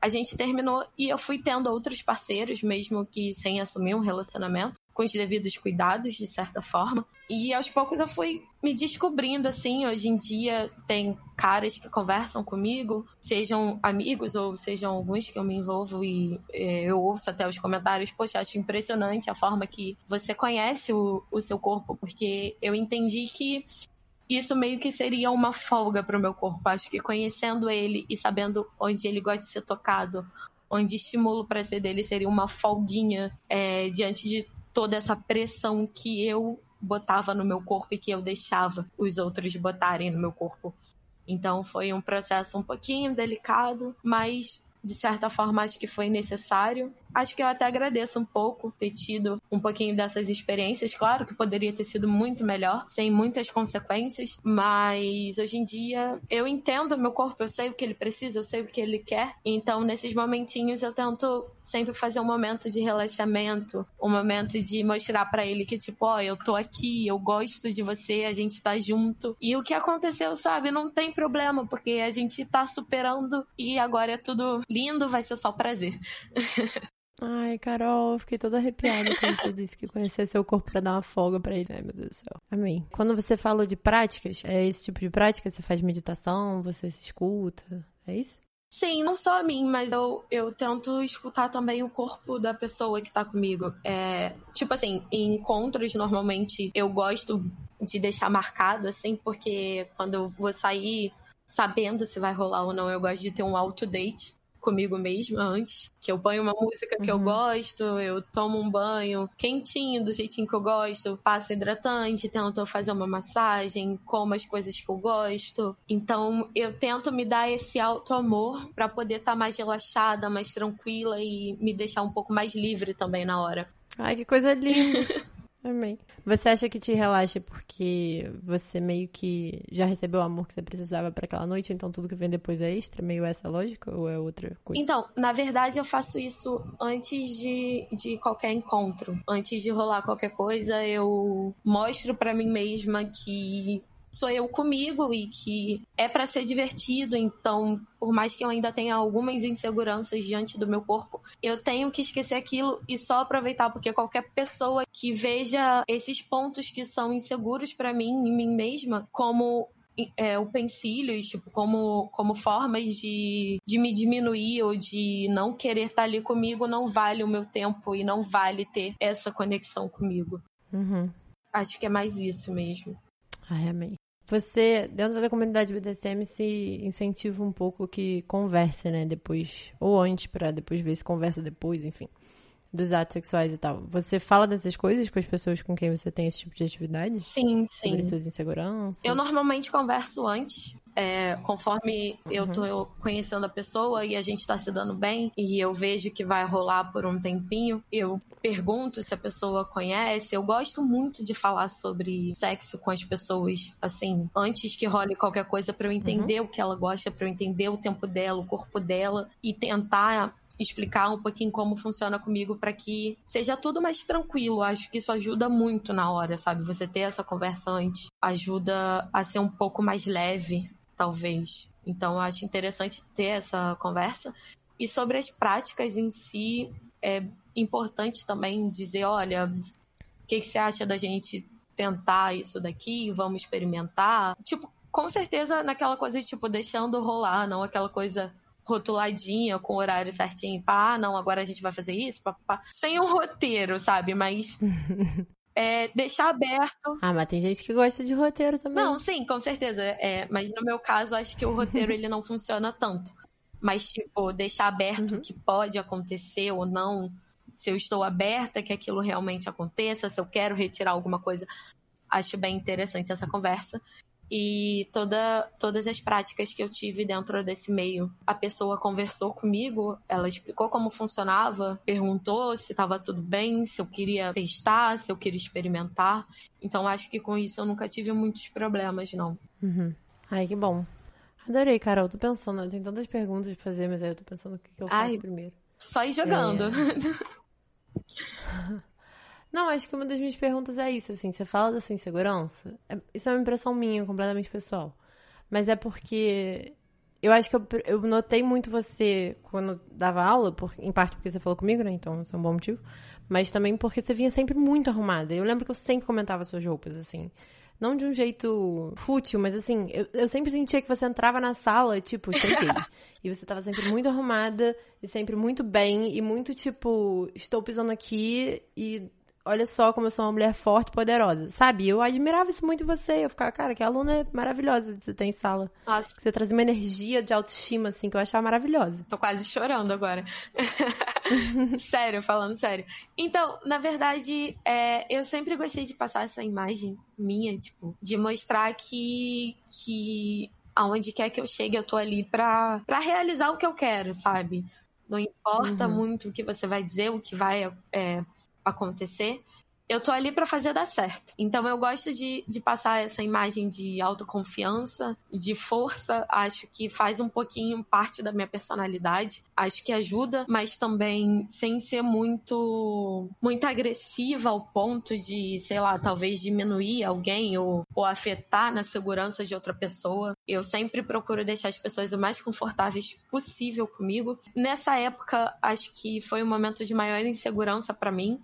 S3: A gente terminou e eu fui tendo outros parceiros, mesmo que sem assumir um relacionamento, com os devidos cuidados, de certa forma. E aos poucos eu fui me descobrindo, assim. Hoje em dia tem caras que conversam comigo, sejam amigos ou sejam alguns que eu me envolvo e eh, eu ouço até os comentários. Poxa, acho impressionante a forma que você conhece o, o seu corpo, porque eu entendi que isso meio que seria uma folga para o meu corpo. Acho que conhecendo ele e sabendo onde ele gosta de ser tocado, onde estímulo o prazer dele seria uma folguinha é, diante de toda essa pressão que eu botava no meu corpo e que eu deixava os outros botarem no meu corpo. Então foi um processo um pouquinho delicado, mas de certa forma acho que foi necessário. Acho que eu até agradeço um pouco ter tido um pouquinho dessas experiências. Claro que poderia ter sido muito melhor, sem muitas consequências, mas hoje em dia eu entendo meu corpo, eu sei o que ele precisa, eu sei o que ele quer. Então, nesses momentinhos eu tento sempre fazer um momento de relaxamento, um momento de mostrar para ele que tipo, ó, eu tô aqui, eu gosto de você, a gente tá junto. E o que aconteceu, sabe, não tem problema, porque a gente tá superando e agora é tudo lindo, vai ser só prazer.
S1: Ai, Carol, fiquei toda arrepiada quando você disse que conhecer seu corpo pra dar uma folga pra ele. Ai, meu Deus do céu. Amém. Quando você falou de práticas, é esse tipo de prática? Você faz meditação, você se escuta? É isso?
S3: Sim, não só a mim, mas eu, eu tento escutar também o corpo da pessoa que tá comigo. É, tipo assim, em encontros, normalmente eu gosto de deixar marcado, assim, porque quando eu vou sair sabendo se vai rolar ou não, eu gosto de ter um auto-date comigo mesma antes, que eu ponho uma música que uhum. eu gosto, eu tomo um banho quentinho, do jeitinho que eu gosto, passo hidratante, tento fazer uma massagem, como as coisas que eu gosto. Então, eu tento me dar esse auto amor para poder estar tá mais relaxada, mais tranquila e me deixar um pouco mais livre também na hora.
S1: Ai, que coisa linda. Amém. Você acha que te relaxa porque você meio que já recebeu o amor que você precisava para aquela noite, então tudo que vem depois é extra? Meio essa lógica ou é outra coisa?
S3: Então, na verdade, eu faço isso antes de, de qualquer encontro. Antes de rolar qualquer coisa, eu mostro para mim mesma que sou eu comigo e que é para ser divertido, então, por mais que eu ainda tenha algumas inseguranças diante do meu corpo, eu tenho que esquecer aquilo e só aproveitar, porque qualquer pessoa que veja esses pontos que são inseguros para mim, em mim mesma, como é, utensílios, tipo, como, como formas de, de me diminuir ou de não querer estar ali comigo, não vale o meu tempo e não vale ter essa conexão comigo.
S1: Uhum.
S3: Acho que é mais isso mesmo.
S1: Ai, amei. Você, dentro da comunidade BDSM, se incentiva um pouco que converse, né? Depois, ou antes, para depois ver se conversa depois, enfim, dos atos sexuais e tal. Você fala dessas coisas com as pessoas com quem você tem esse tipo de atividade?
S3: Sim, sim.
S1: Sobre suas inseguranças?
S3: Eu normalmente converso antes, é, conforme uhum. eu tô conhecendo a pessoa e a gente tá se dando bem e eu vejo que vai rolar por um tempinho, eu pergunto se a pessoa conhece. Eu gosto muito de falar sobre sexo com as pessoas, assim, antes que role qualquer coisa para eu entender uhum. o que ela gosta, para eu entender o tempo dela, o corpo dela e tentar explicar um pouquinho como funciona comigo para que seja tudo mais tranquilo. Acho que isso ajuda muito na hora, sabe? Você ter essa conversa antes ajuda a ser um pouco mais leve talvez. Então, eu acho interessante ter essa conversa. E sobre as práticas em si, é importante também dizer: olha, o que, que você acha da gente tentar isso daqui? Vamos experimentar? Tipo, com certeza naquela coisa tipo, deixando rolar, não aquela coisa rotuladinha, com horário certinho, pá, ah, não, agora a gente vai fazer isso, pá, pá. sem um roteiro, sabe? Mas é, deixar aberto.
S1: Ah, mas tem gente que gosta de roteiro também.
S3: Não, sim, com certeza. É, mas no meu caso, acho que o roteiro ele não funciona tanto. Mas, tipo, deixar aberto o uhum. que pode acontecer ou não. Se eu estou aberta que aquilo realmente aconteça, se eu quero retirar alguma coisa. Acho bem interessante essa conversa e toda, todas as práticas que eu tive dentro desse meio. A pessoa conversou comigo, ela explicou como funcionava, perguntou se estava tudo bem, se eu queria testar, se eu queria experimentar. Então acho que com isso eu nunca tive muitos problemas, não.
S1: Uhum. Ai, que bom. Adorei, Carol. Tô pensando, eu tenho tantas perguntas pra fazer, mas aí eu tô pensando o que, que eu faço Ai, primeiro.
S3: Só ir jogando. É...
S1: Não, acho que uma das minhas perguntas é isso, assim, você fala da sua insegurança? É, isso é uma impressão minha, completamente pessoal. Mas é porque eu acho que eu, eu notei muito você quando dava aula, por, em parte porque você falou comigo, né? Então, isso é um bom motivo. Mas também porque você vinha sempre muito arrumada. Eu lembro que eu sempre comentava suas roupas, assim. Não de um jeito fútil, mas assim, eu, eu sempre sentia que você entrava na sala, tipo, cheguei. e você tava sempre muito arrumada e sempre muito bem e muito tipo, estou pisando aqui e olha só como eu sou uma mulher forte e poderosa. Sabe? Eu admirava isso muito em você. Eu ficava, cara, que aluna é maravilhosa que você tem em sala.
S3: Nossa.
S1: Que você traz uma energia de autoestima, assim, que eu achava maravilhosa.
S3: Tô quase chorando agora. sério, falando sério. Então, na verdade, é, eu sempre gostei de passar essa imagem minha, tipo, de mostrar que, que aonde quer que eu chegue, eu tô ali pra, pra realizar o que eu quero, sabe? Não importa uhum. muito o que você vai dizer, o que vai é, acontecer. eu tô ali para fazer dar certo. Então eu gosto de, de passar essa imagem de autoconfiança, de força. Acho que faz um pouquinho parte da minha personalidade. Acho que ajuda, mas também sem ser muito muito agressiva ao ponto de, sei lá, talvez diminuir alguém ou, ou afetar na segurança de outra pessoa. Eu sempre procuro deixar as pessoas o mais confortáveis possível comigo. Nessa época, acho que foi um momento de maior insegurança para mim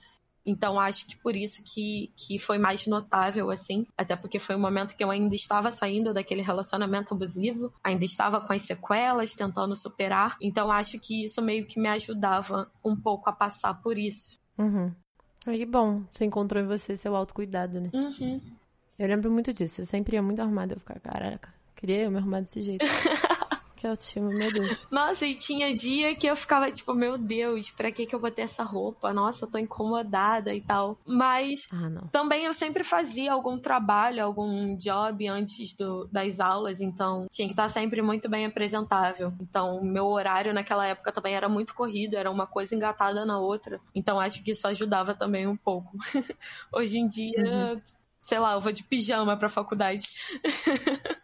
S3: então acho que por isso que, que foi mais notável, assim. Até porque foi um momento que eu ainda estava saindo daquele relacionamento abusivo, ainda estava com as sequelas, tentando superar. Então acho que isso meio que me ajudava um pouco a passar por isso.
S1: Uhum. Aí bom, você encontrou em você seu autocuidado, né?
S3: Uhum.
S1: Eu lembro muito disso. Eu sempre ia muito arrumada. Eu ficava, caraca, queria eu me arrumar desse jeito. Que autoestima, meu Deus.
S3: Nossa, e tinha dia que eu ficava tipo, meu Deus, pra que que eu botei essa roupa? Nossa, eu tô incomodada e tal. Mas
S1: ah,
S3: também eu sempre fazia algum trabalho, algum job antes do, das aulas, então tinha que estar sempre muito bem apresentável. Então, meu horário naquela época também era muito corrido, era uma coisa engatada na outra. Então, acho que isso ajudava também um pouco. Hoje em dia, uhum. sei lá, eu vou de pijama pra faculdade.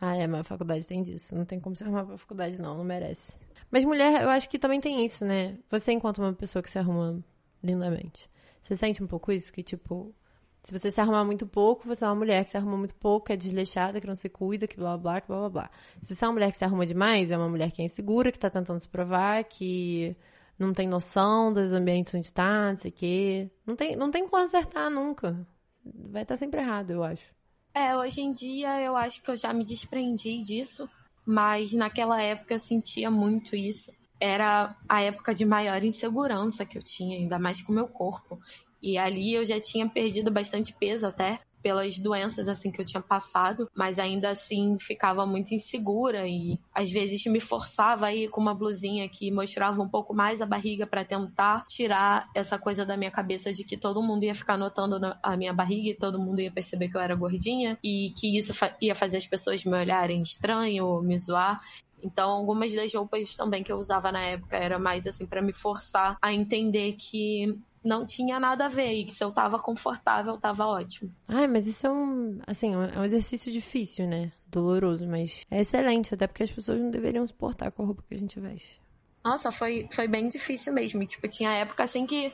S1: Ah, é, mas a faculdade tem disso. Não tem como se arrumar pra faculdade, não. Não merece. Mas mulher, eu acho que também tem isso, né? Você encontra uma pessoa que se arruma lindamente. Você sente um pouco isso? Que, tipo, se você se arrumar muito pouco, você é uma mulher que se arruma muito pouco, que é desleixada, que não se cuida, que blá blá, que blá blá blá. Se você é uma mulher que se arruma demais, é uma mulher que é insegura, que tá tentando se provar, que não tem noção dos ambientes onde tá, não sei o quê. Não tem, não tem como acertar nunca. Vai estar tá sempre errado, eu acho.
S3: É, hoje em dia eu acho que eu já me desprendi disso, mas naquela época eu sentia muito isso. Era a época de maior insegurança que eu tinha, ainda mais com o meu corpo. E ali eu já tinha perdido bastante peso até pelas doenças assim que eu tinha passado, mas ainda assim ficava muito insegura e às vezes me forçava a ir com uma blusinha que mostrava um pouco mais a barriga para tentar tirar essa coisa da minha cabeça de que todo mundo ia ficar notando a minha barriga e todo mundo ia perceber que eu era gordinha e que isso ia fazer as pessoas me olharem estranho, me zoar. Então, algumas das roupas também que eu usava na época era mais assim para me forçar a entender que não tinha nada a ver e que se eu tava confortável, tava ótimo.
S1: Ai, mas isso é um, assim, é um exercício difícil, né? Doloroso, mas é excelente, até porque as pessoas não deveriam se portar com a roupa que a gente veste.
S3: Nossa, foi, foi bem difícil mesmo. Tipo, tinha época assim que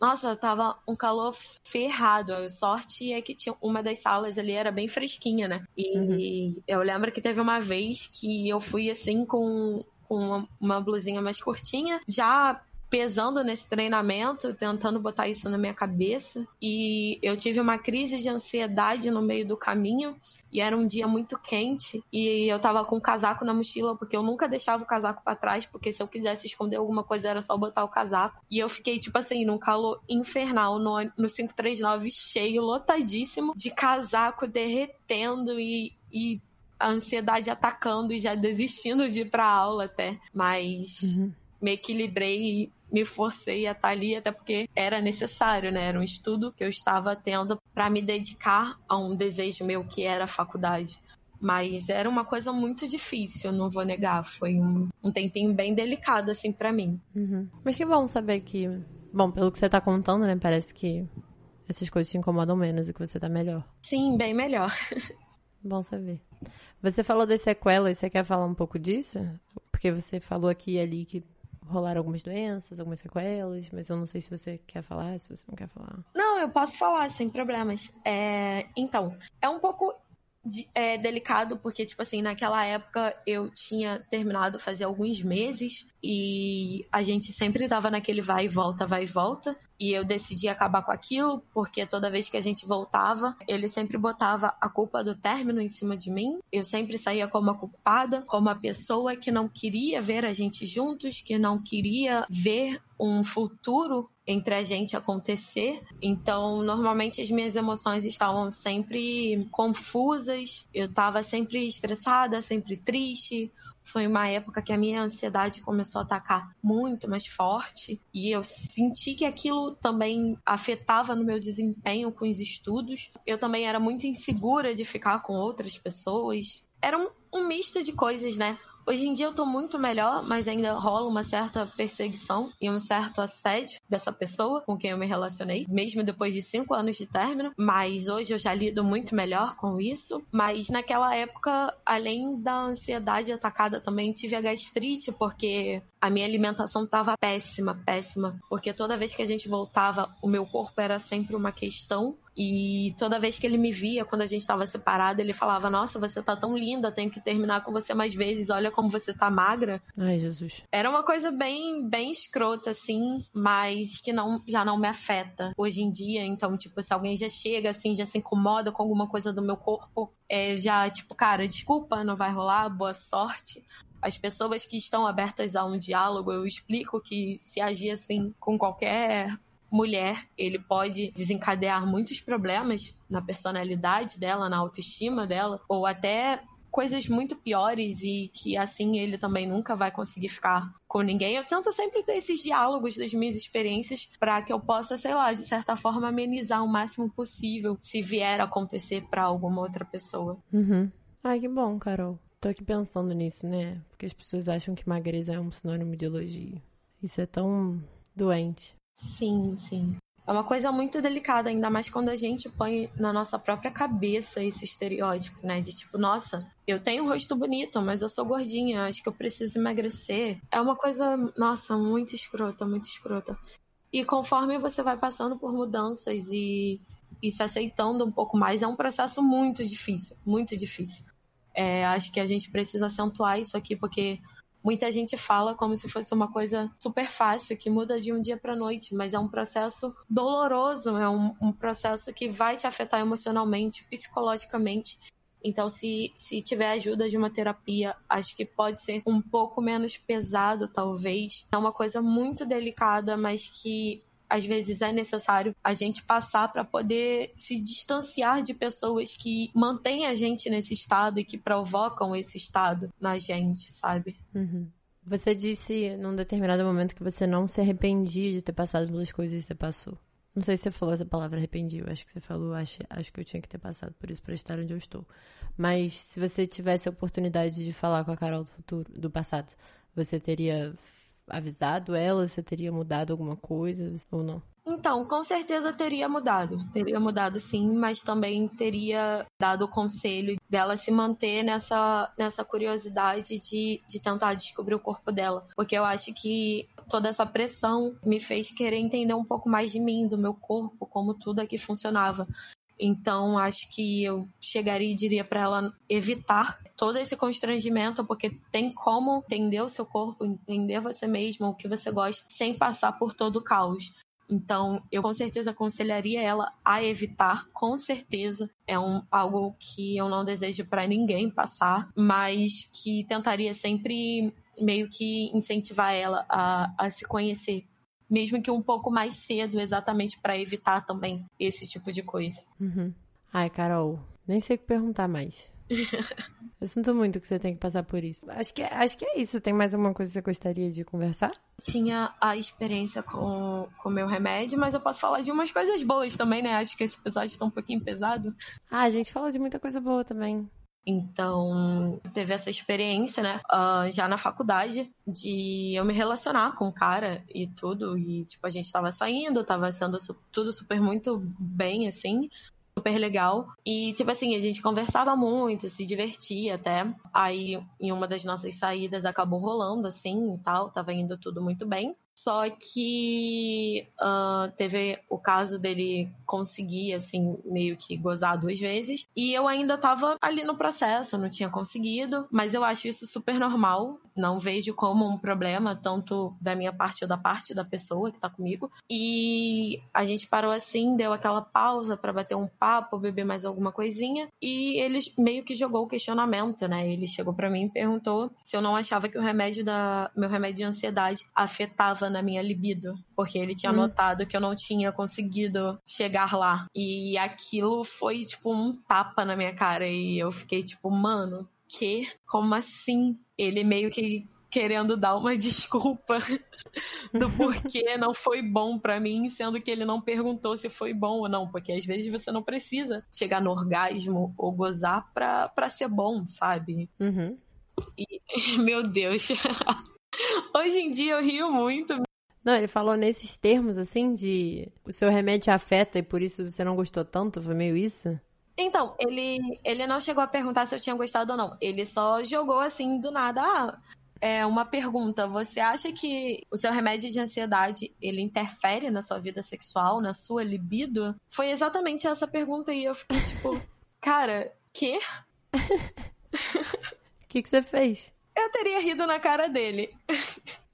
S3: nossa, tava um calor ferrado. A sorte é que tinha uma das salas ali era bem fresquinha, né? E uhum. eu lembro que teve uma vez que eu fui assim com, com uma, uma blusinha mais curtinha, já pesando nesse treinamento, tentando botar isso na minha cabeça. E eu tive uma crise de ansiedade no meio do caminho. E era um dia muito quente. E eu tava com um casaco na mochila, porque eu nunca deixava o casaco para trás, porque se eu quisesse esconder alguma coisa era só botar o casaco. E eu fiquei, tipo assim, num calor infernal no, no 539 cheio, lotadíssimo, de casaco derretendo e, e a ansiedade atacando e já desistindo de ir pra aula até. Mas. Uhum me equilibrei me forcei a estar ali, até porque era necessário, né? Era um estudo que eu estava tendo para me dedicar a um desejo meu que era a faculdade. Mas era uma coisa muito difícil, não vou negar. Foi um, um tempinho bem delicado, assim, para mim.
S1: Uhum. Mas que bom saber que. Bom, pelo que você tá contando, né? Parece que essas coisas te incomodam menos e que você tá melhor.
S3: Sim, bem melhor.
S1: bom saber. Você falou das sequelas, você quer falar um pouco disso? Porque você falou aqui e ali que rolaram algumas doenças, algumas sequelas, mas eu não sei se você quer falar, se você não quer falar.
S3: Não, eu posso falar, sem problemas. É, então, é um pouco é, delicado, porque, tipo assim, naquela época eu tinha terminado fazia alguns meses e a gente sempre tava naquele vai e volta, vai e volta. E eu decidi acabar com aquilo, porque toda vez que a gente voltava, ele sempre botava a culpa do término em cima de mim. Eu sempre saía como a culpada, como a pessoa que não queria ver a gente juntos, que não queria ver um futuro entre a gente acontecer. Então, normalmente as minhas emoções estavam sempre confusas, eu estava sempre estressada, sempre triste foi uma época que a minha ansiedade começou a atacar muito mais forte e eu senti que aquilo também afetava no meu desempenho com os estudos. Eu também era muito insegura de ficar com outras pessoas. Era um, um misto de coisas, né? Hoje em dia eu tô muito melhor, mas ainda rola uma certa perseguição e um certo assédio dessa pessoa com quem eu me relacionei, mesmo depois de cinco anos de término. Mas hoje eu já lido muito melhor com isso. Mas naquela época, além da ansiedade atacada, também tive a gastrite, porque a minha alimentação tava péssima, péssima. Porque toda vez que a gente voltava, o meu corpo era sempre uma questão e toda vez que ele me via, quando a gente estava separado, ele falava: Nossa, você tá tão linda, tenho que terminar com você mais vezes, olha como você tá magra.
S1: Ai, Jesus.
S3: Era uma coisa bem, bem escrota, assim, mas que não, já não me afeta hoje em dia. Então, tipo, se alguém já chega, assim, já se incomoda com alguma coisa do meu corpo, é já, tipo, cara, desculpa, não vai rolar, boa sorte as pessoas que estão abertas a um diálogo, eu explico que se agir assim com qualquer mulher, ele pode desencadear muitos problemas na personalidade dela, na autoestima dela, ou até coisas muito piores e que assim ele também nunca vai conseguir ficar com ninguém. Eu tento sempre ter esses diálogos das minhas experiências para que eu possa, sei lá, de certa forma amenizar o máximo possível se vier a acontecer para alguma outra pessoa.
S1: Uhum. Ai, que bom, Carol. Tô aqui pensando nisso, né? Porque as pessoas acham que magreza é um sinônimo de elogio. Isso é tão doente.
S3: Sim, sim. É uma coisa muito delicada, ainda mais quando a gente põe na nossa própria cabeça esse estereótipo, né? De tipo, nossa, eu tenho um rosto bonito, mas eu sou gordinha, acho que eu preciso emagrecer. É uma coisa, nossa, muito escrota, muito escrota. E conforme você vai passando por mudanças e, e se aceitando um pouco mais, é um processo muito difícil, muito difícil. É, acho que a gente precisa acentuar isso aqui, porque Muita gente fala como se fosse uma coisa super fácil, que muda de um dia para noite, mas é um processo doloroso, é um, um processo que vai te afetar emocionalmente, psicologicamente. Então, se, se tiver ajuda de uma terapia, acho que pode ser um pouco menos pesado, talvez. É uma coisa muito delicada, mas que às vezes é necessário a gente passar para poder se distanciar de pessoas que mantêm a gente nesse estado e que provocam esse estado na gente, sabe?
S1: Uhum. Você disse num determinado momento que você não se arrependia de ter passado pelas coisas que você passou. Não sei se você falou essa palavra arrependido, acho que você falou, acho, acho que eu tinha que ter passado por isso para estar onde eu estou. Mas se você tivesse a oportunidade de falar com a Carol do futuro, do passado, você teria avisado ela? Você teria mudado alguma coisa ou não?
S3: Então, com certeza teria mudado. Teria mudado sim, mas também teria dado o conselho dela se manter nessa, nessa curiosidade de, de tentar descobrir o corpo dela. Porque eu acho que toda essa pressão me fez querer entender um pouco mais de mim, do meu corpo, como tudo aqui funcionava. Então, acho que eu chegaria e diria para ela evitar todo esse constrangimento, porque tem como entender o seu corpo, entender você mesmo, o que você gosta, sem passar por todo o caos. Então, eu com certeza aconselharia ela a evitar, com certeza. É um, algo que eu não desejo para ninguém passar, mas que tentaria sempre meio que incentivar ela a, a se conhecer mesmo que um pouco mais cedo, exatamente para evitar também esse tipo de coisa.
S1: Uhum. Ai, Carol, nem sei o que perguntar mais. Eu sinto muito que você tem que passar por isso. Acho que, acho que é isso. Tem mais alguma coisa que você gostaria de conversar?
S3: Tinha a experiência com o meu remédio, mas eu posso falar de umas coisas boas também, né? Acho que esse episódio está um pouquinho pesado.
S1: Ah, a gente fala de muita coisa boa também.
S3: Então, teve essa experiência, né, uh, já na faculdade, de eu me relacionar com o cara e tudo. E, tipo, a gente tava saindo, tava sendo tudo super muito bem, assim super legal. E, tipo assim, a gente conversava muito, se divertia até. Aí, em uma das nossas saídas, acabou rolando, assim, e tal. Tava indo tudo muito bem. Só que uh, teve o caso dele conseguir, assim, meio que gozar duas vezes. E eu ainda tava ali no processo, não tinha conseguido. Mas eu acho isso super normal. Não vejo como um problema, tanto da minha parte ou da parte da pessoa que tá comigo. E a gente parou assim, deu aquela pausa para bater um papo, beber mais alguma coisinha. E ele meio que jogou o questionamento, né? Ele chegou para mim e perguntou se eu não achava que o remédio da. meu remédio de ansiedade afetava na minha libido, porque ele tinha hum. notado que eu não tinha conseguido chegar lá. E aquilo foi tipo um tapa na minha cara e eu fiquei tipo, mano, que? Como assim? Ele meio que querendo dar uma desculpa do porquê não foi bom para mim, sendo que ele não perguntou se foi bom ou não, porque às vezes você não precisa chegar no orgasmo ou gozar pra, pra ser bom, sabe?
S1: Uhum.
S3: E, meu Deus. Hoje em dia eu rio muito.
S1: Não, ele falou nesses termos, assim, de o seu remédio afeta e por isso você não gostou tanto, foi meio isso?
S3: Então, ele, ele não chegou a perguntar se eu tinha gostado ou não. Ele só jogou assim do nada. Ah, é uma pergunta. Você acha que o seu remédio de ansiedade ele interfere na sua vida sexual, na sua libido? Foi exatamente essa pergunta e eu fiquei tipo, cara, quê?
S1: O que, que você fez?
S3: Eu teria rido na cara dele.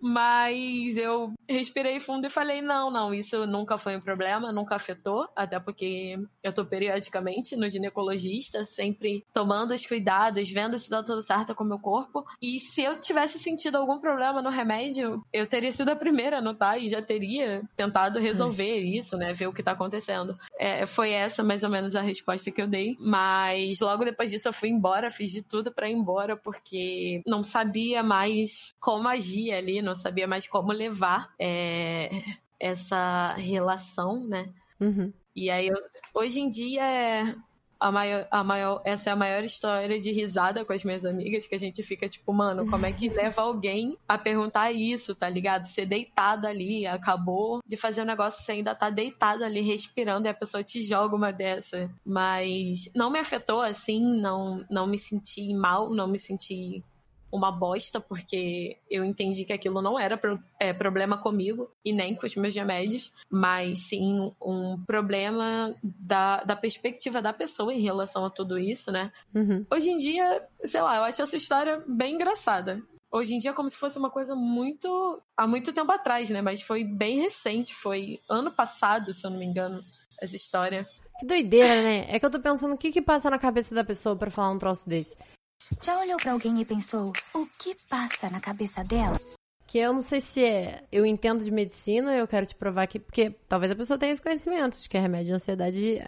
S3: Mas eu respirei fundo e falei: não, não, isso nunca foi um problema, nunca afetou, até porque eu tô periodicamente no ginecologista, sempre tomando os cuidados, vendo se dá tudo certo com o meu corpo. E se eu tivesse sentido algum problema no remédio, eu teria sido a primeira a notar e já teria tentado resolver isso, né? Ver o que tá acontecendo. É, foi essa mais ou menos a resposta que eu dei. Mas logo depois disso eu fui embora, fiz de tudo para ir embora, porque não sabia mais como agir ali não sabia mais como levar é, essa relação, né?
S1: Uhum.
S3: E aí, eu, hoje em dia, é a maior, a maior, essa é a maior história de risada com as minhas amigas, que a gente fica tipo, mano, como é que leva alguém a perguntar isso, tá ligado? Ser deitada ali, acabou de fazer um negócio, você ainda tá deitada ali, respirando, e a pessoa te joga uma dessa. Mas não me afetou assim, não, não me senti mal, não me senti uma bosta, porque eu entendi que aquilo não era pro, é, problema comigo e nem com os meus remédios, mas sim um problema da, da perspectiva da pessoa em relação a tudo isso, né?
S1: Uhum.
S3: Hoje em dia, sei lá, eu acho essa história bem engraçada. Hoje em dia é como se fosse uma coisa muito. há muito tempo atrás, né? Mas foi bem recente, foi ano passado, se eu não me engano, essa história.
S1: Que doideira, né? É que eu tô pensando o que que passa na cabeça da pessoa para falar um troço desse.
S4: Já olhou para alguém e pensou o que passa na cabeça dela?
S1: Que eu não sei se é. Eu entendo de medicina, eu quero te provar que. Porque talvez a pessoa tenha esse conhecimento de que remédio de ansiedade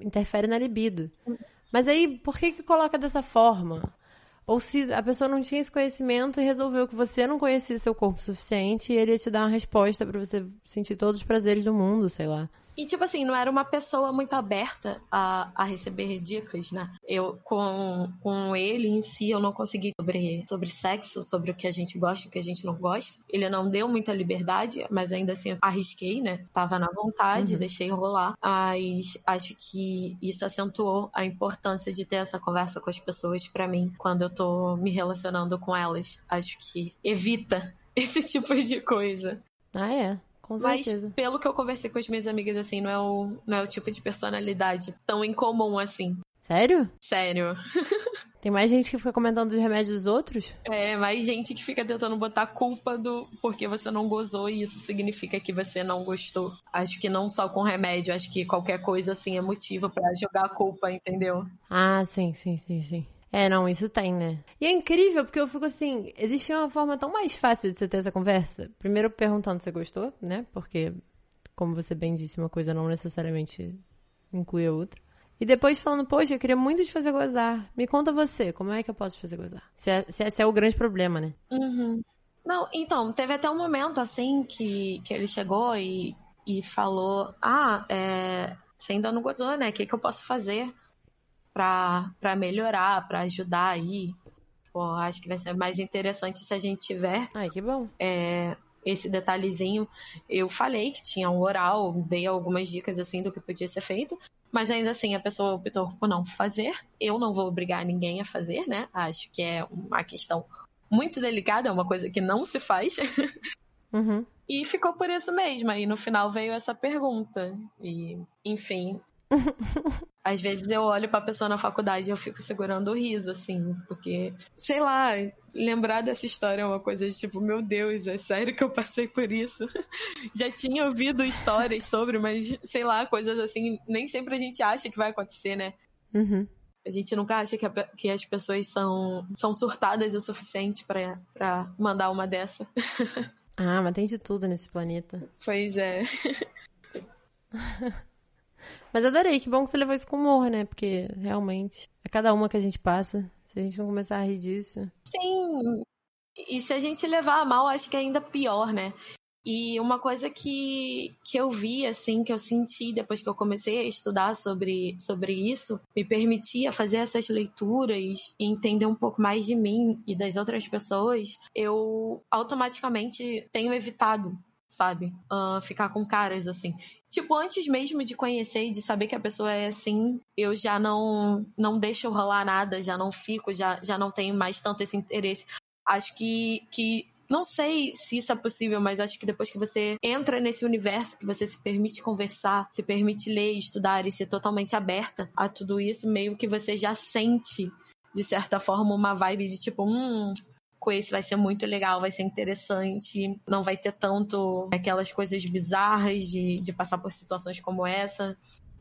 S1: interfere na libido. Mas aí, por que que coloca dessa forma? Ou se a pessoa não tinha esse conhecimento e resolveu que você não conhecia seu corpo o suficiente e ele ia te dar uma resposta para você sentir todos os prazeres do mundo, sei lá.
S3: E, tipo assim, não era uma pessoa muito aberta a, a receber dicas, né? Eu, com, com ele em si, eu não consegui sobre, sobre sexo, sobre o que a gente gosta e o que a gente não gosta. Ele não deu muita liberdade, mas ainda assim arrisquei, né? Tava na vontade, uhum. deixei rolar. Mas acho que isso acentuou a importância de ter essa conversa com as pessoas para mim, quando eu tô me relacionando com elas. Acho que evita esse tipo de coisa.
S1: Ah, é. Com
S3: Mas
S1: certeza.
S3: pelo que eu conversei com as minhas amigas, assim, não é o, não é o tipo de personalidade tão incomum assim.
S1: Sério?
S3: Sério.
S1: Tem mais gente que fica comentando os remédios dos outros?
S3: É, mais gente que fica tentando botar culpa do porque você não gozou e isso significa que você não gostou. Acho que não só com remédio, acho que qualquer coisa assim é motivo para jogar a culpa, entendeu?
S1: Ah, sim, sim, sim, sim. É, não, isso tem, né? E é incrível, porque eu fico assim, existe uma forma tão mais fácil de você ter essa conversa. Primeiro perguntando se você gostou, né? Porque, como você bem disse, uma coisa não necessariamente inclui a outra. E depois falando, poxa, eu queria muito te fazer gozar. Me conta você, como é que eu posso te fazer gozar? Se, é, se esse é o grande problema, né?
S3: Uhum. Não, então, teve até um momento assim que, que ele chegou e, e falou: Ah, é, você ainda não gozou, né? O que, que eu posso fazer? Para melhorar, para ajudar aí. Pô, acho que vai ser mais interessante se a gente tiver.
S1: Ai, que bom.
S3: É, esse detalhezinho. Eu falei que tinha um oral, dei algumas dicas assim do que podia ser feito, mas ainda assim a pessoa optou por não fazer. Eu não vou obrigar ninguém a fazer, né? Acho que é uma questão muito delicada, é uma coisa que não se faz.
S1: Uhum.
S3: E ficou por isso mesmo. Aí no final veio essa pergunta. E, enfim, Às vezes eu olho pra pessoa na faculdade e eu fico segurando o riso, assim, porque, sei lá, lembrar dessa história é uma coisa de tipo, meu Deus, é sério que eu passei por isso? Já tinha ouvido histórias sobre, mas, sei lá, coisas assim, nem sempre a gente acha que vai acontecer, né?
S1: Uhum.
S3: A gente nunca acha que, a, que as pessoas são, são surtadas o suficiente para mandar uma dessa.
S1: ah, mas tem de tudo nesse planeta.
S3: Pois é.
S1: Mas adorei, que bom que você levou isso com humor, né? Porque realmente, é cada uma que a gente passa. Se a gente não começar a rir disso.
S3: Sim. E se a gente levar a mal, acho que é ainda pior, né? E uma coisa que, que eu vi, assim, que eu senti depois que eu comecei a estudar sobre, sobre isso, me permitia fazer essas leituras e entender um pouco mais de mim e das outras pessoas, eu automaticamente tenho evitado sabe? Uh, ficar com caras assim. Tipo, antes mesmo de conhecer e de saber que a pessoa é assim, eu já não não deixo rolar nada, já não fico, já, já não tenho mais tanto esse interesse. Acho que, que não sei se isso é possível, mas acho que depois que você entra nesse universo, que você se permite conversar, se permite ler, estudar e ser totalmente aberta a tudo isso, meio que você já sente, de certa forma, uma vibe de tipo, hum, com esse vai ser muito legal, vai ser interessante, não vai ter tanto aquelas coisas bizarras de, de passar por situações como essa.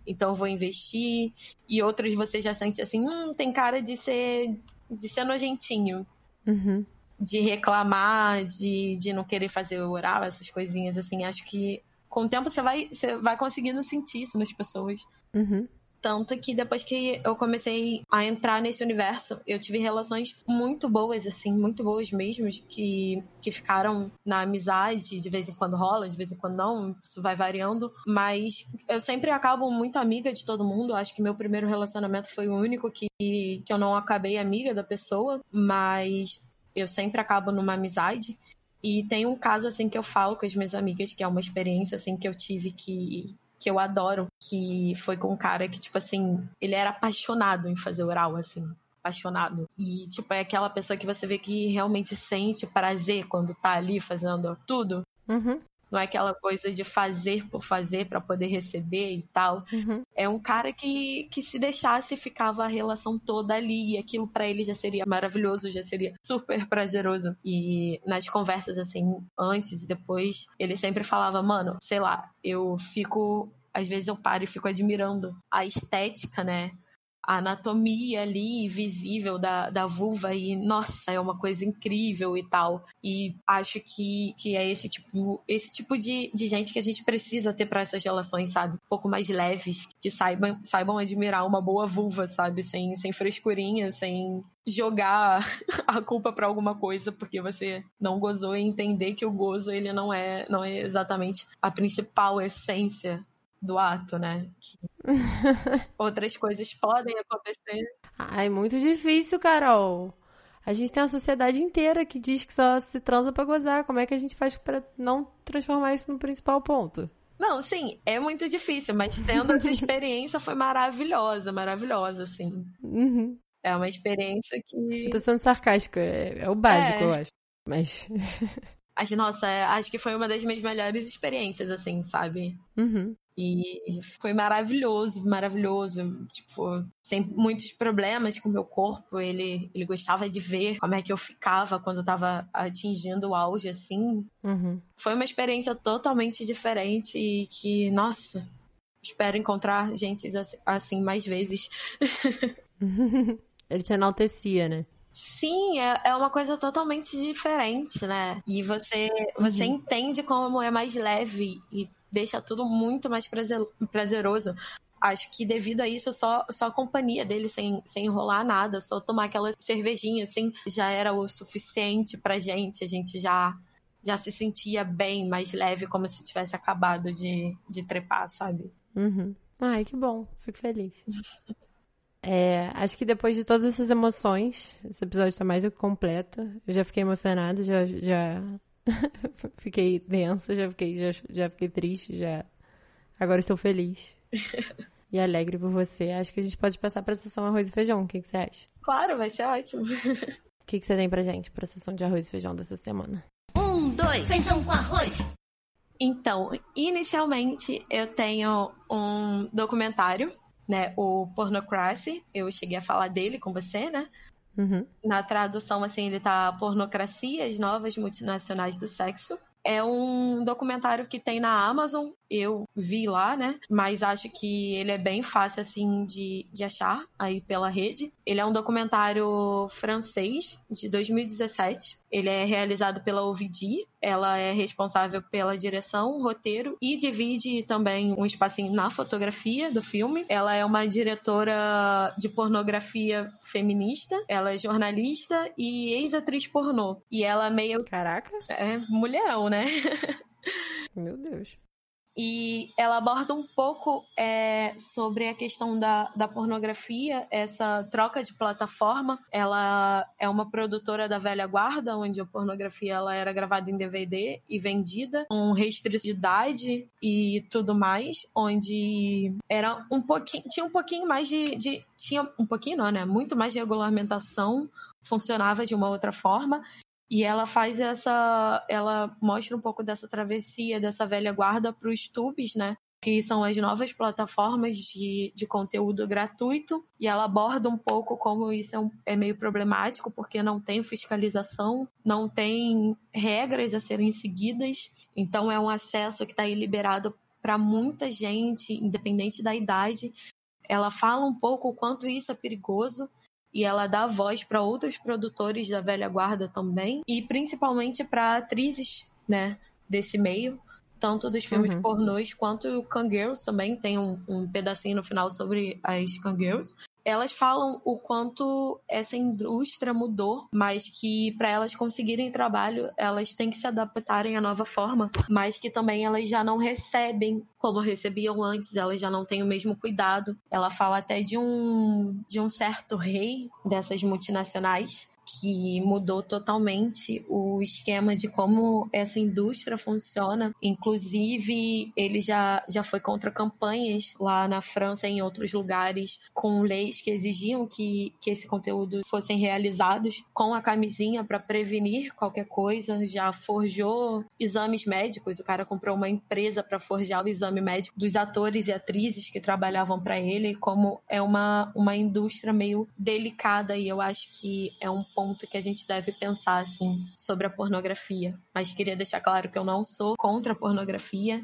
S3: Então vou investir. E outros você já sente assim, hum, tem cara de ser de ser nojentinho.
S1: Uhum.
S3: De reclamar, de, de não querer fazer oral, essas coisinhas assim. Acho que com o tempo você vai, você vai conseguindo sentir isso nas pessoas.
S1: Uhum.
S3: Tanto que depois que eu comecei a entrar nesse universo, eu tive relações muito boas, assim, muito boas mesmo, que, que ficaram na amizade, de vez em quando rola, de vez em quando não, isso vai variando. Mas eu sempre acabo muito amiga de todo mundo. Acho que meu primeiro relacionamento foi o único que, que eu não acabei amiga da pessoa, mas eu sempre acabo numa amizade. E tem um caso, assim, que eu falo com as minhas amigas, que é uma experiência, assim, que eu tive que que eu adoro, que foi com um cara que, tipo assim, ele era apaixonado em fazer oral, assim. Apaixonado. E, tipo, é aquela pessoa que você vê que realmente sente prazer quando tá ali fazendo tudo.
S1: Uhum.
S3: Não é aquela coisa de fazer por fazer para poder receber e tal.
S1: Uhum.
S3: É um cara que, que se deixasse ficava a relação toda ali e aquilo para ele já seria maravilhoso, já seria super prazeroso. E nas conversas assim, antes e depois, ele sempre falava, mano, sei lá, eu fico às vezes eu paro e fico admirando a estética, né? A anatomia ali visível da, da vulva e, nossa, é uma coisa incrível e tal. E acho que, que é esse tipo, esse tipo de, de gente que a gente precisa ter para essas relações, sabe? Um pouco mais leves, que saibam, saibam admirar uma boa vulva, sabe? Sem, sem frescurinha, sem jogar a culpa para alguma coisa porque você não gozou e entender que o gozo ele não é não é exatamente a principal essência do ato, né? outras coisas podem acontecer.
S1: Ai, muito difícil, Carol. A gente tem uma sociedade inteira que diz que só se transa pra gozar. Como é que a gente faz para não transformar isso no principal ponto?
S3: Não, sim, é muito difícil, mas tendo essa experiência foi maravilhosa, maravilhosa, assim.
S1: Uhum.
S3: É uma experiência que.
S1: Eu tô sendo sarcástica, é, é o básico, é. eu acho. Mas.
S3: Acho, nossa, acho que foi uma das minhas melhores experiências, assim, sabe?
S1: Uhum.
S3: E foi maravilhoso, maravilhoso. Tipo, sem muitos problemas com o meu corpo. Ele, ele gostava de ver como é que eu ficava quando eu tava atingindo o auge, assim.
S1: Uhum.
S3: Foi uma experiência totalmente diferente e que, nossa, espero encontrar gente assim mais vezes.
S1: ele te enaltecia, né?
S3: Sim, é, é uma coisa totalmente diferente, né? E você, você uhum. entende como é mais leve e deixa tudo muito mais prazer, prazeroso. Acho que devido a isso, só, só a companhia dele, sem, sem enrolar nada, só tomar aquela cervejinha, assim, já era o suficiente pra gente. A gente já, já se sentia bem, mais leve, como se tivesse acabado de, de trepar, sabe?
S1: Uhum. Ai, que bom. Fico feliz. É, acho que depois de todas essas emoções, esse episódio tá mais do que completo. Eu já fiquei emocionada, já, já fiquei densa, já fiquei, já, já fiquei triste, já. Agora estou feliz. e alegre por você. Acho que a gente pode passar para a sessão arroz e feijão. O que, que você acha?
S3: Claro, vai ser ótimo.
S1: O que, que você tem pra gente pra sessão de arroz e feijão dessa semana?
S4: Um, dois, feijão com arroz.
S3: Então, inicialmente eu tenho um documentário, né? O Pornocracy. Eu cheguei a falar dele com você, né?
S1: Uhum.
S3: Na tradução, assim, ele tá Pornocracia, as novas multinacionais do sexo. É um documentário que tem na Amazon, eu vi lá, né? Mas acho que ele é bem fácil, assim, de, de achar aí pela rede. Ele é um documentário francês, de 2017. Ele é realizado pela Ovidy. Ela é responsável pela direção, roteiro e divide também um espacinho na fotografia do filme. Ela é uma diretora de pornografia feminista. Ela é jornalista e ex-atriz pornô. E ela é meio.
S1: Caraca!
S3: É mulherão, né?
S1: Meu Deus.
S3: E ela aborda um pouco é, sobre a questão da, da pornografia, essa troca de plataforma. Ela é uma produtora da velha guarda, onde a pornografia ela era gravada em DVD e vendida, com restrição de idade e tudo mais, onde era um pouquinho, tinha um pouquinho mais de, de tinha um pouquinho não, né? Muito mais de regulamentação, funcionava de uma outra forma e ela faz essa. Ela mostra um pouco dessa travessia dessa velha guarda para os tubes, né? Que são as novas plataformas de, de conteúdo gratuito. E ela aborda um pouco como isso é, um, é meio problemático, porque não tem fiscalização, não tem regras a serem seguidas. Então é um acesso que está aí liberado para muita gente, independente da idade. Ela fala um pouco o quanto isso é perigoso e ela dá voz para outros produtores da velha guarda também. E principalmente para atrizes, né, desse meio, tanto dos filmes uhum. pornôs quanto o Kangirls também tem um, um pedacinho no final sobre as Kangirls elas falam o quanto essa indústria mudou, mas que para elas conseguirem trabalho, elas têm que se adaptarem à nova forma, mas que também elas já não recebem como recebiam antes, elas já não têm o mesmo cuidado. Ela fala até de um de um certo rei dessas multinacionais que mudou totalmente o esquema de como essa indústria funciona. Inclusive, ele já, já foi contra campanhas lá na França e em outros lugares com leis que exigiam que, que esse conteúdo fossem realizados com a camisinha para prevenir qualquer coisa. Já forjou exames médicos. O cara comprou uma empresa para forjar o exame médico dos atores e atrizes que trabalhavam para ele. Como é uma, uma indústria meio delicada e eu acho que é um ponto que a gente deve pensar assim sobre a pornografia. Mas queria deixar claro que eu não sou contra a pornografia,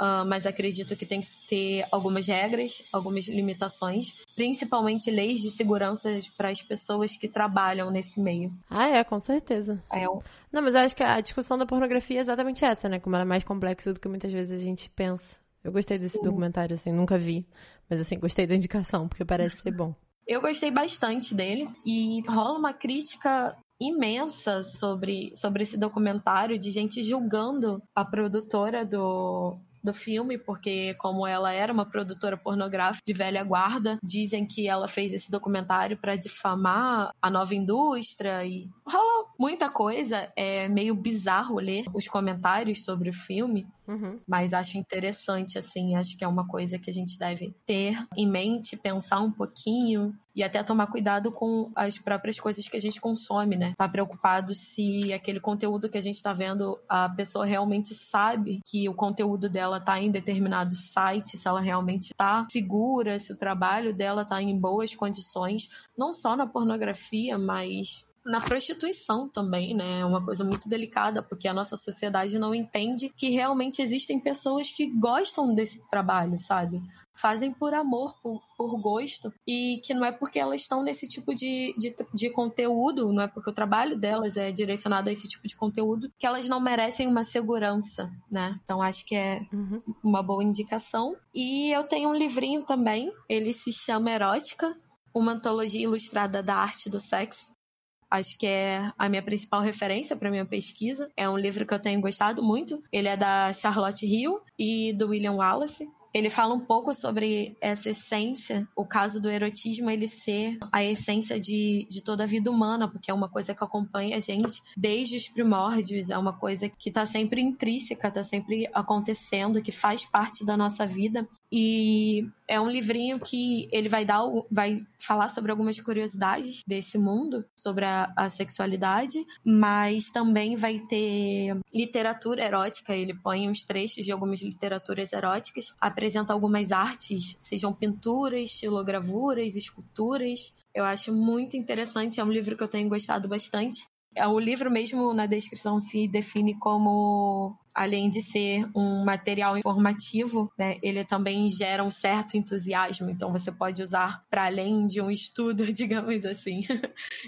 S3: Uh, mas acredito que tem que ter algumas regras, algumas limitações, principalmente leis de segurança para as pessoas que trabalham nesse meio.
S1: Ah, é, com certeza.
S3: É.
S1: Não, mas eu acho que a discussão da pornografia é exatamente essa, né? Como ela é mais complexa do que muitas vezes a gente pensa. Eu gostei desse Sim. documentário, assim, nunca vi, mas assim, gostei da indicação, porque parece ser bom.
S3: Eu gostei bastante dele e rola uma crítica imensa sobre, sobre esse documentário de gente julgando a produtora do, do filme, porque como ela era uma produtora pornográfica de velha guarda, dizem que ela fez esse documentário para difamar a nova indústria e rola muita coisa. É meio bizarro ler os comentários sobre o filme, Uhum. Mas acho interessante, assim, acho que é uma coisa que a gente deve ter em mente, pensar um pouquinho e até tomar cuidado com as próprias coisas que a gente consome, né? Tá preocupado se aquele conteúdo que a gente tá vendo, a pessoa realmente sabe que o conteúdo dela tá em determinado site, se ela realmente tá segura, se o trabalho dela tá em boas condições, não só na pornografia, mas na prostituição também, né? É uma coisa muito delicada, porque a nossa sociedade não entende que realmente existem pessoas que gostam desse trabalho, sabe? Fazem por amor, por, por gosto, e que não é porque elas estão nesse tipo de, de, de, conteúdo, não é porque o trabalho delas é direcionado a esse tipo de conteúdo, que elas não merecem uma segurança, né? Então acho que é uhum. uma boa indicação. E eu tenho um livrinho também, ele se chama Erótica, uma antologia ilustrada da arte do sexo acho que é a minha principal referência para minha pesquisa. É um livro que eu tenho gostado muito. Ele é da Charlotte Hill e do William Wallace. Ele fala um pouco sobre essa essência, o caso do erotismo ele ser a essência de, de toda a vida humana, porque é uma coisa que acompanha a gente desde os primórdios, é uma coisa que está sempre intrínseca, está sempre acontecendo, que faz parte da nossa vida. E é um livrinho que ele vai dar, vai falar sobre algumas curiosidades desse mundo, sobre a, a sexualidade, mas também vai ter literatura erótica. Ele põe uns trechos de algumas literaturas eróticas, apresenta algumas artes, sejam pinturas, estilogravuras, esculturas. Eu acho muito interessante, é um livro que eu tenho gostado bastante. É, o livro mesmo na descrição se define como além de ser um material informativo, né, ele também gera um certo entusiasmo. Então você pode usar para além de um estudo, digamos assim.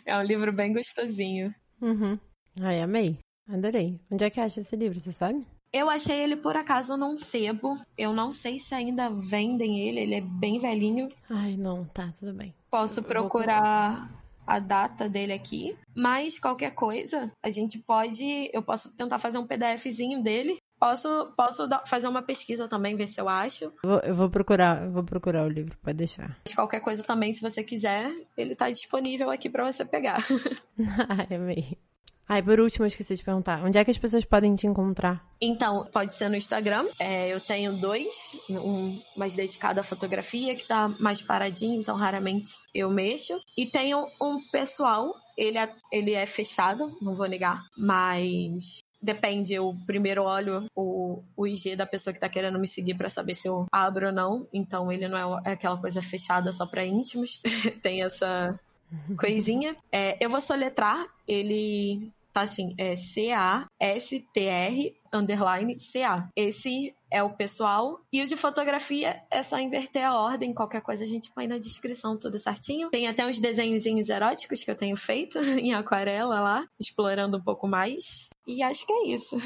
S3: é um livro bem gostosinho.
S1: Uhum. Ai, amei. Adorei. Onde é que acha esse livro, você sabe?
S3: Eu achei ele por acaso num sebo. Eu não sei se ainda vendem ele, ele é bem velhinho.
S1: Ai, não, tá, tudo bem.
S3: Posso procurar a data dele aqui. Mas qualquer coisa, a gente pode. Eu posso tentar fazer um PDFzinho dele Posso, posso dar, fazer uma pesquisa também, ver se eu acho.
S1: Eu vou, eu vou procurar, eu vou procurar o livro, pode deixar.
S3: Qualquer coisa também, se você quiser, ele tá disponível aqui para você pegar.
S1: Ai, amei. Ai, por último, eu esqueci de perguntar. Onde é que as pessoas podem te encontrar?
S3: Então, pode ser no Instagram. É, eu tenho dois, um mais dedicado à fotografia, que tá mais paradinho, então raramente eu mexo. E tenho um pessoal, ele é, ele é fechado, não vou negar, mas depende, eu primeiro olho o, o IG da pessoa que tá querendo me seguir para saber se eu abro ou não. Então ele não é, é aquela coisa fechada só para íntimos. Tem essa coisinha. É, eu vou soletrar, ele tá assim, é C-A-S-T-R underline C-A. Esse é o pessoal. E o de fotografia é só inverter a ordem. Qualquer coisa a gente põe na descrição tudo certinho. Tem até uns desenhozinhos eróticos que eu tenho feito em aquarela lá, explorando um pouco mais. E acho que é isso.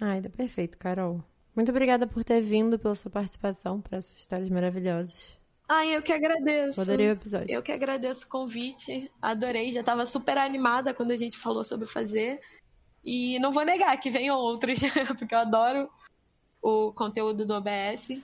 S1: Ai, tá perfeito, Carol. Muito obrigada por ter vindo, pela sua participação, para essas histórias maravilhosas.
S3: Ai, eu que agradeço.
S1: Adorei o episódio.
S3: Eu que agradeço o convite. Adorei. Já tava super animada quando a gente falou sobre fazer. E não vou negar que venham outros, porque eu adoro o conteúdo do OBS.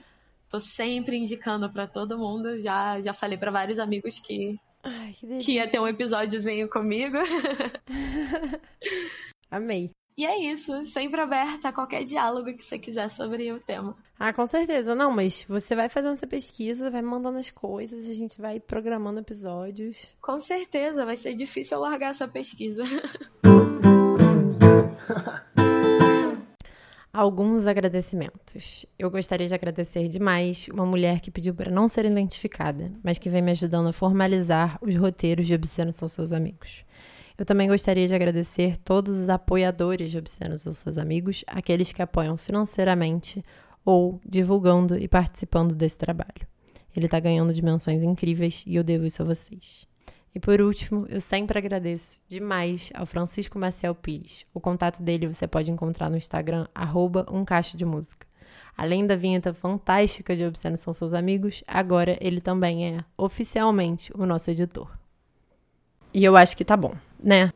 S3: Tô sempre indicando para todo mundo. Já, já falei para vários amigos que,
S1: Ai, que,
S3: que ia ter um episódiozinho comigo.
S1: Amei.
S3: E é isso, sempre aberta a qualquer diálogo que você quiser sobre o tema.
S1: Ah, com certeza. Não, mas você vai fazendo essa pesquisa, vai mandando as coisas, a gente vai programando episódios.
S3: Com certeza, vai ser difícil eu largar essa pesquisa.
S1: Alguns agradecimentos. Eu gostaria de agradecer demais uma mulher que pediu para não ser identificada, mas que vem me ajudando a formalizar os roteiros de Obsceno São Seus Amigos. Eu também gostaria de agradecer todos os apoiadores de Obsceno São Seus Amigos, aqueles que apoiam financeiramente ou divulgando e participando desse trabalho. Ele está ganhando dimensões incríveis e eu devo isso a vocês. E por último, eu sempre agradeço demais ao Francisco Maciel Pires. O contato dele você pode encontrar no Instagram, arroba um de música. Além da vinheta fantástica de Obsceno São Seus Amigos, agora ele também é, oficialmente, o nosso editor. E eu acho que tá bom, né?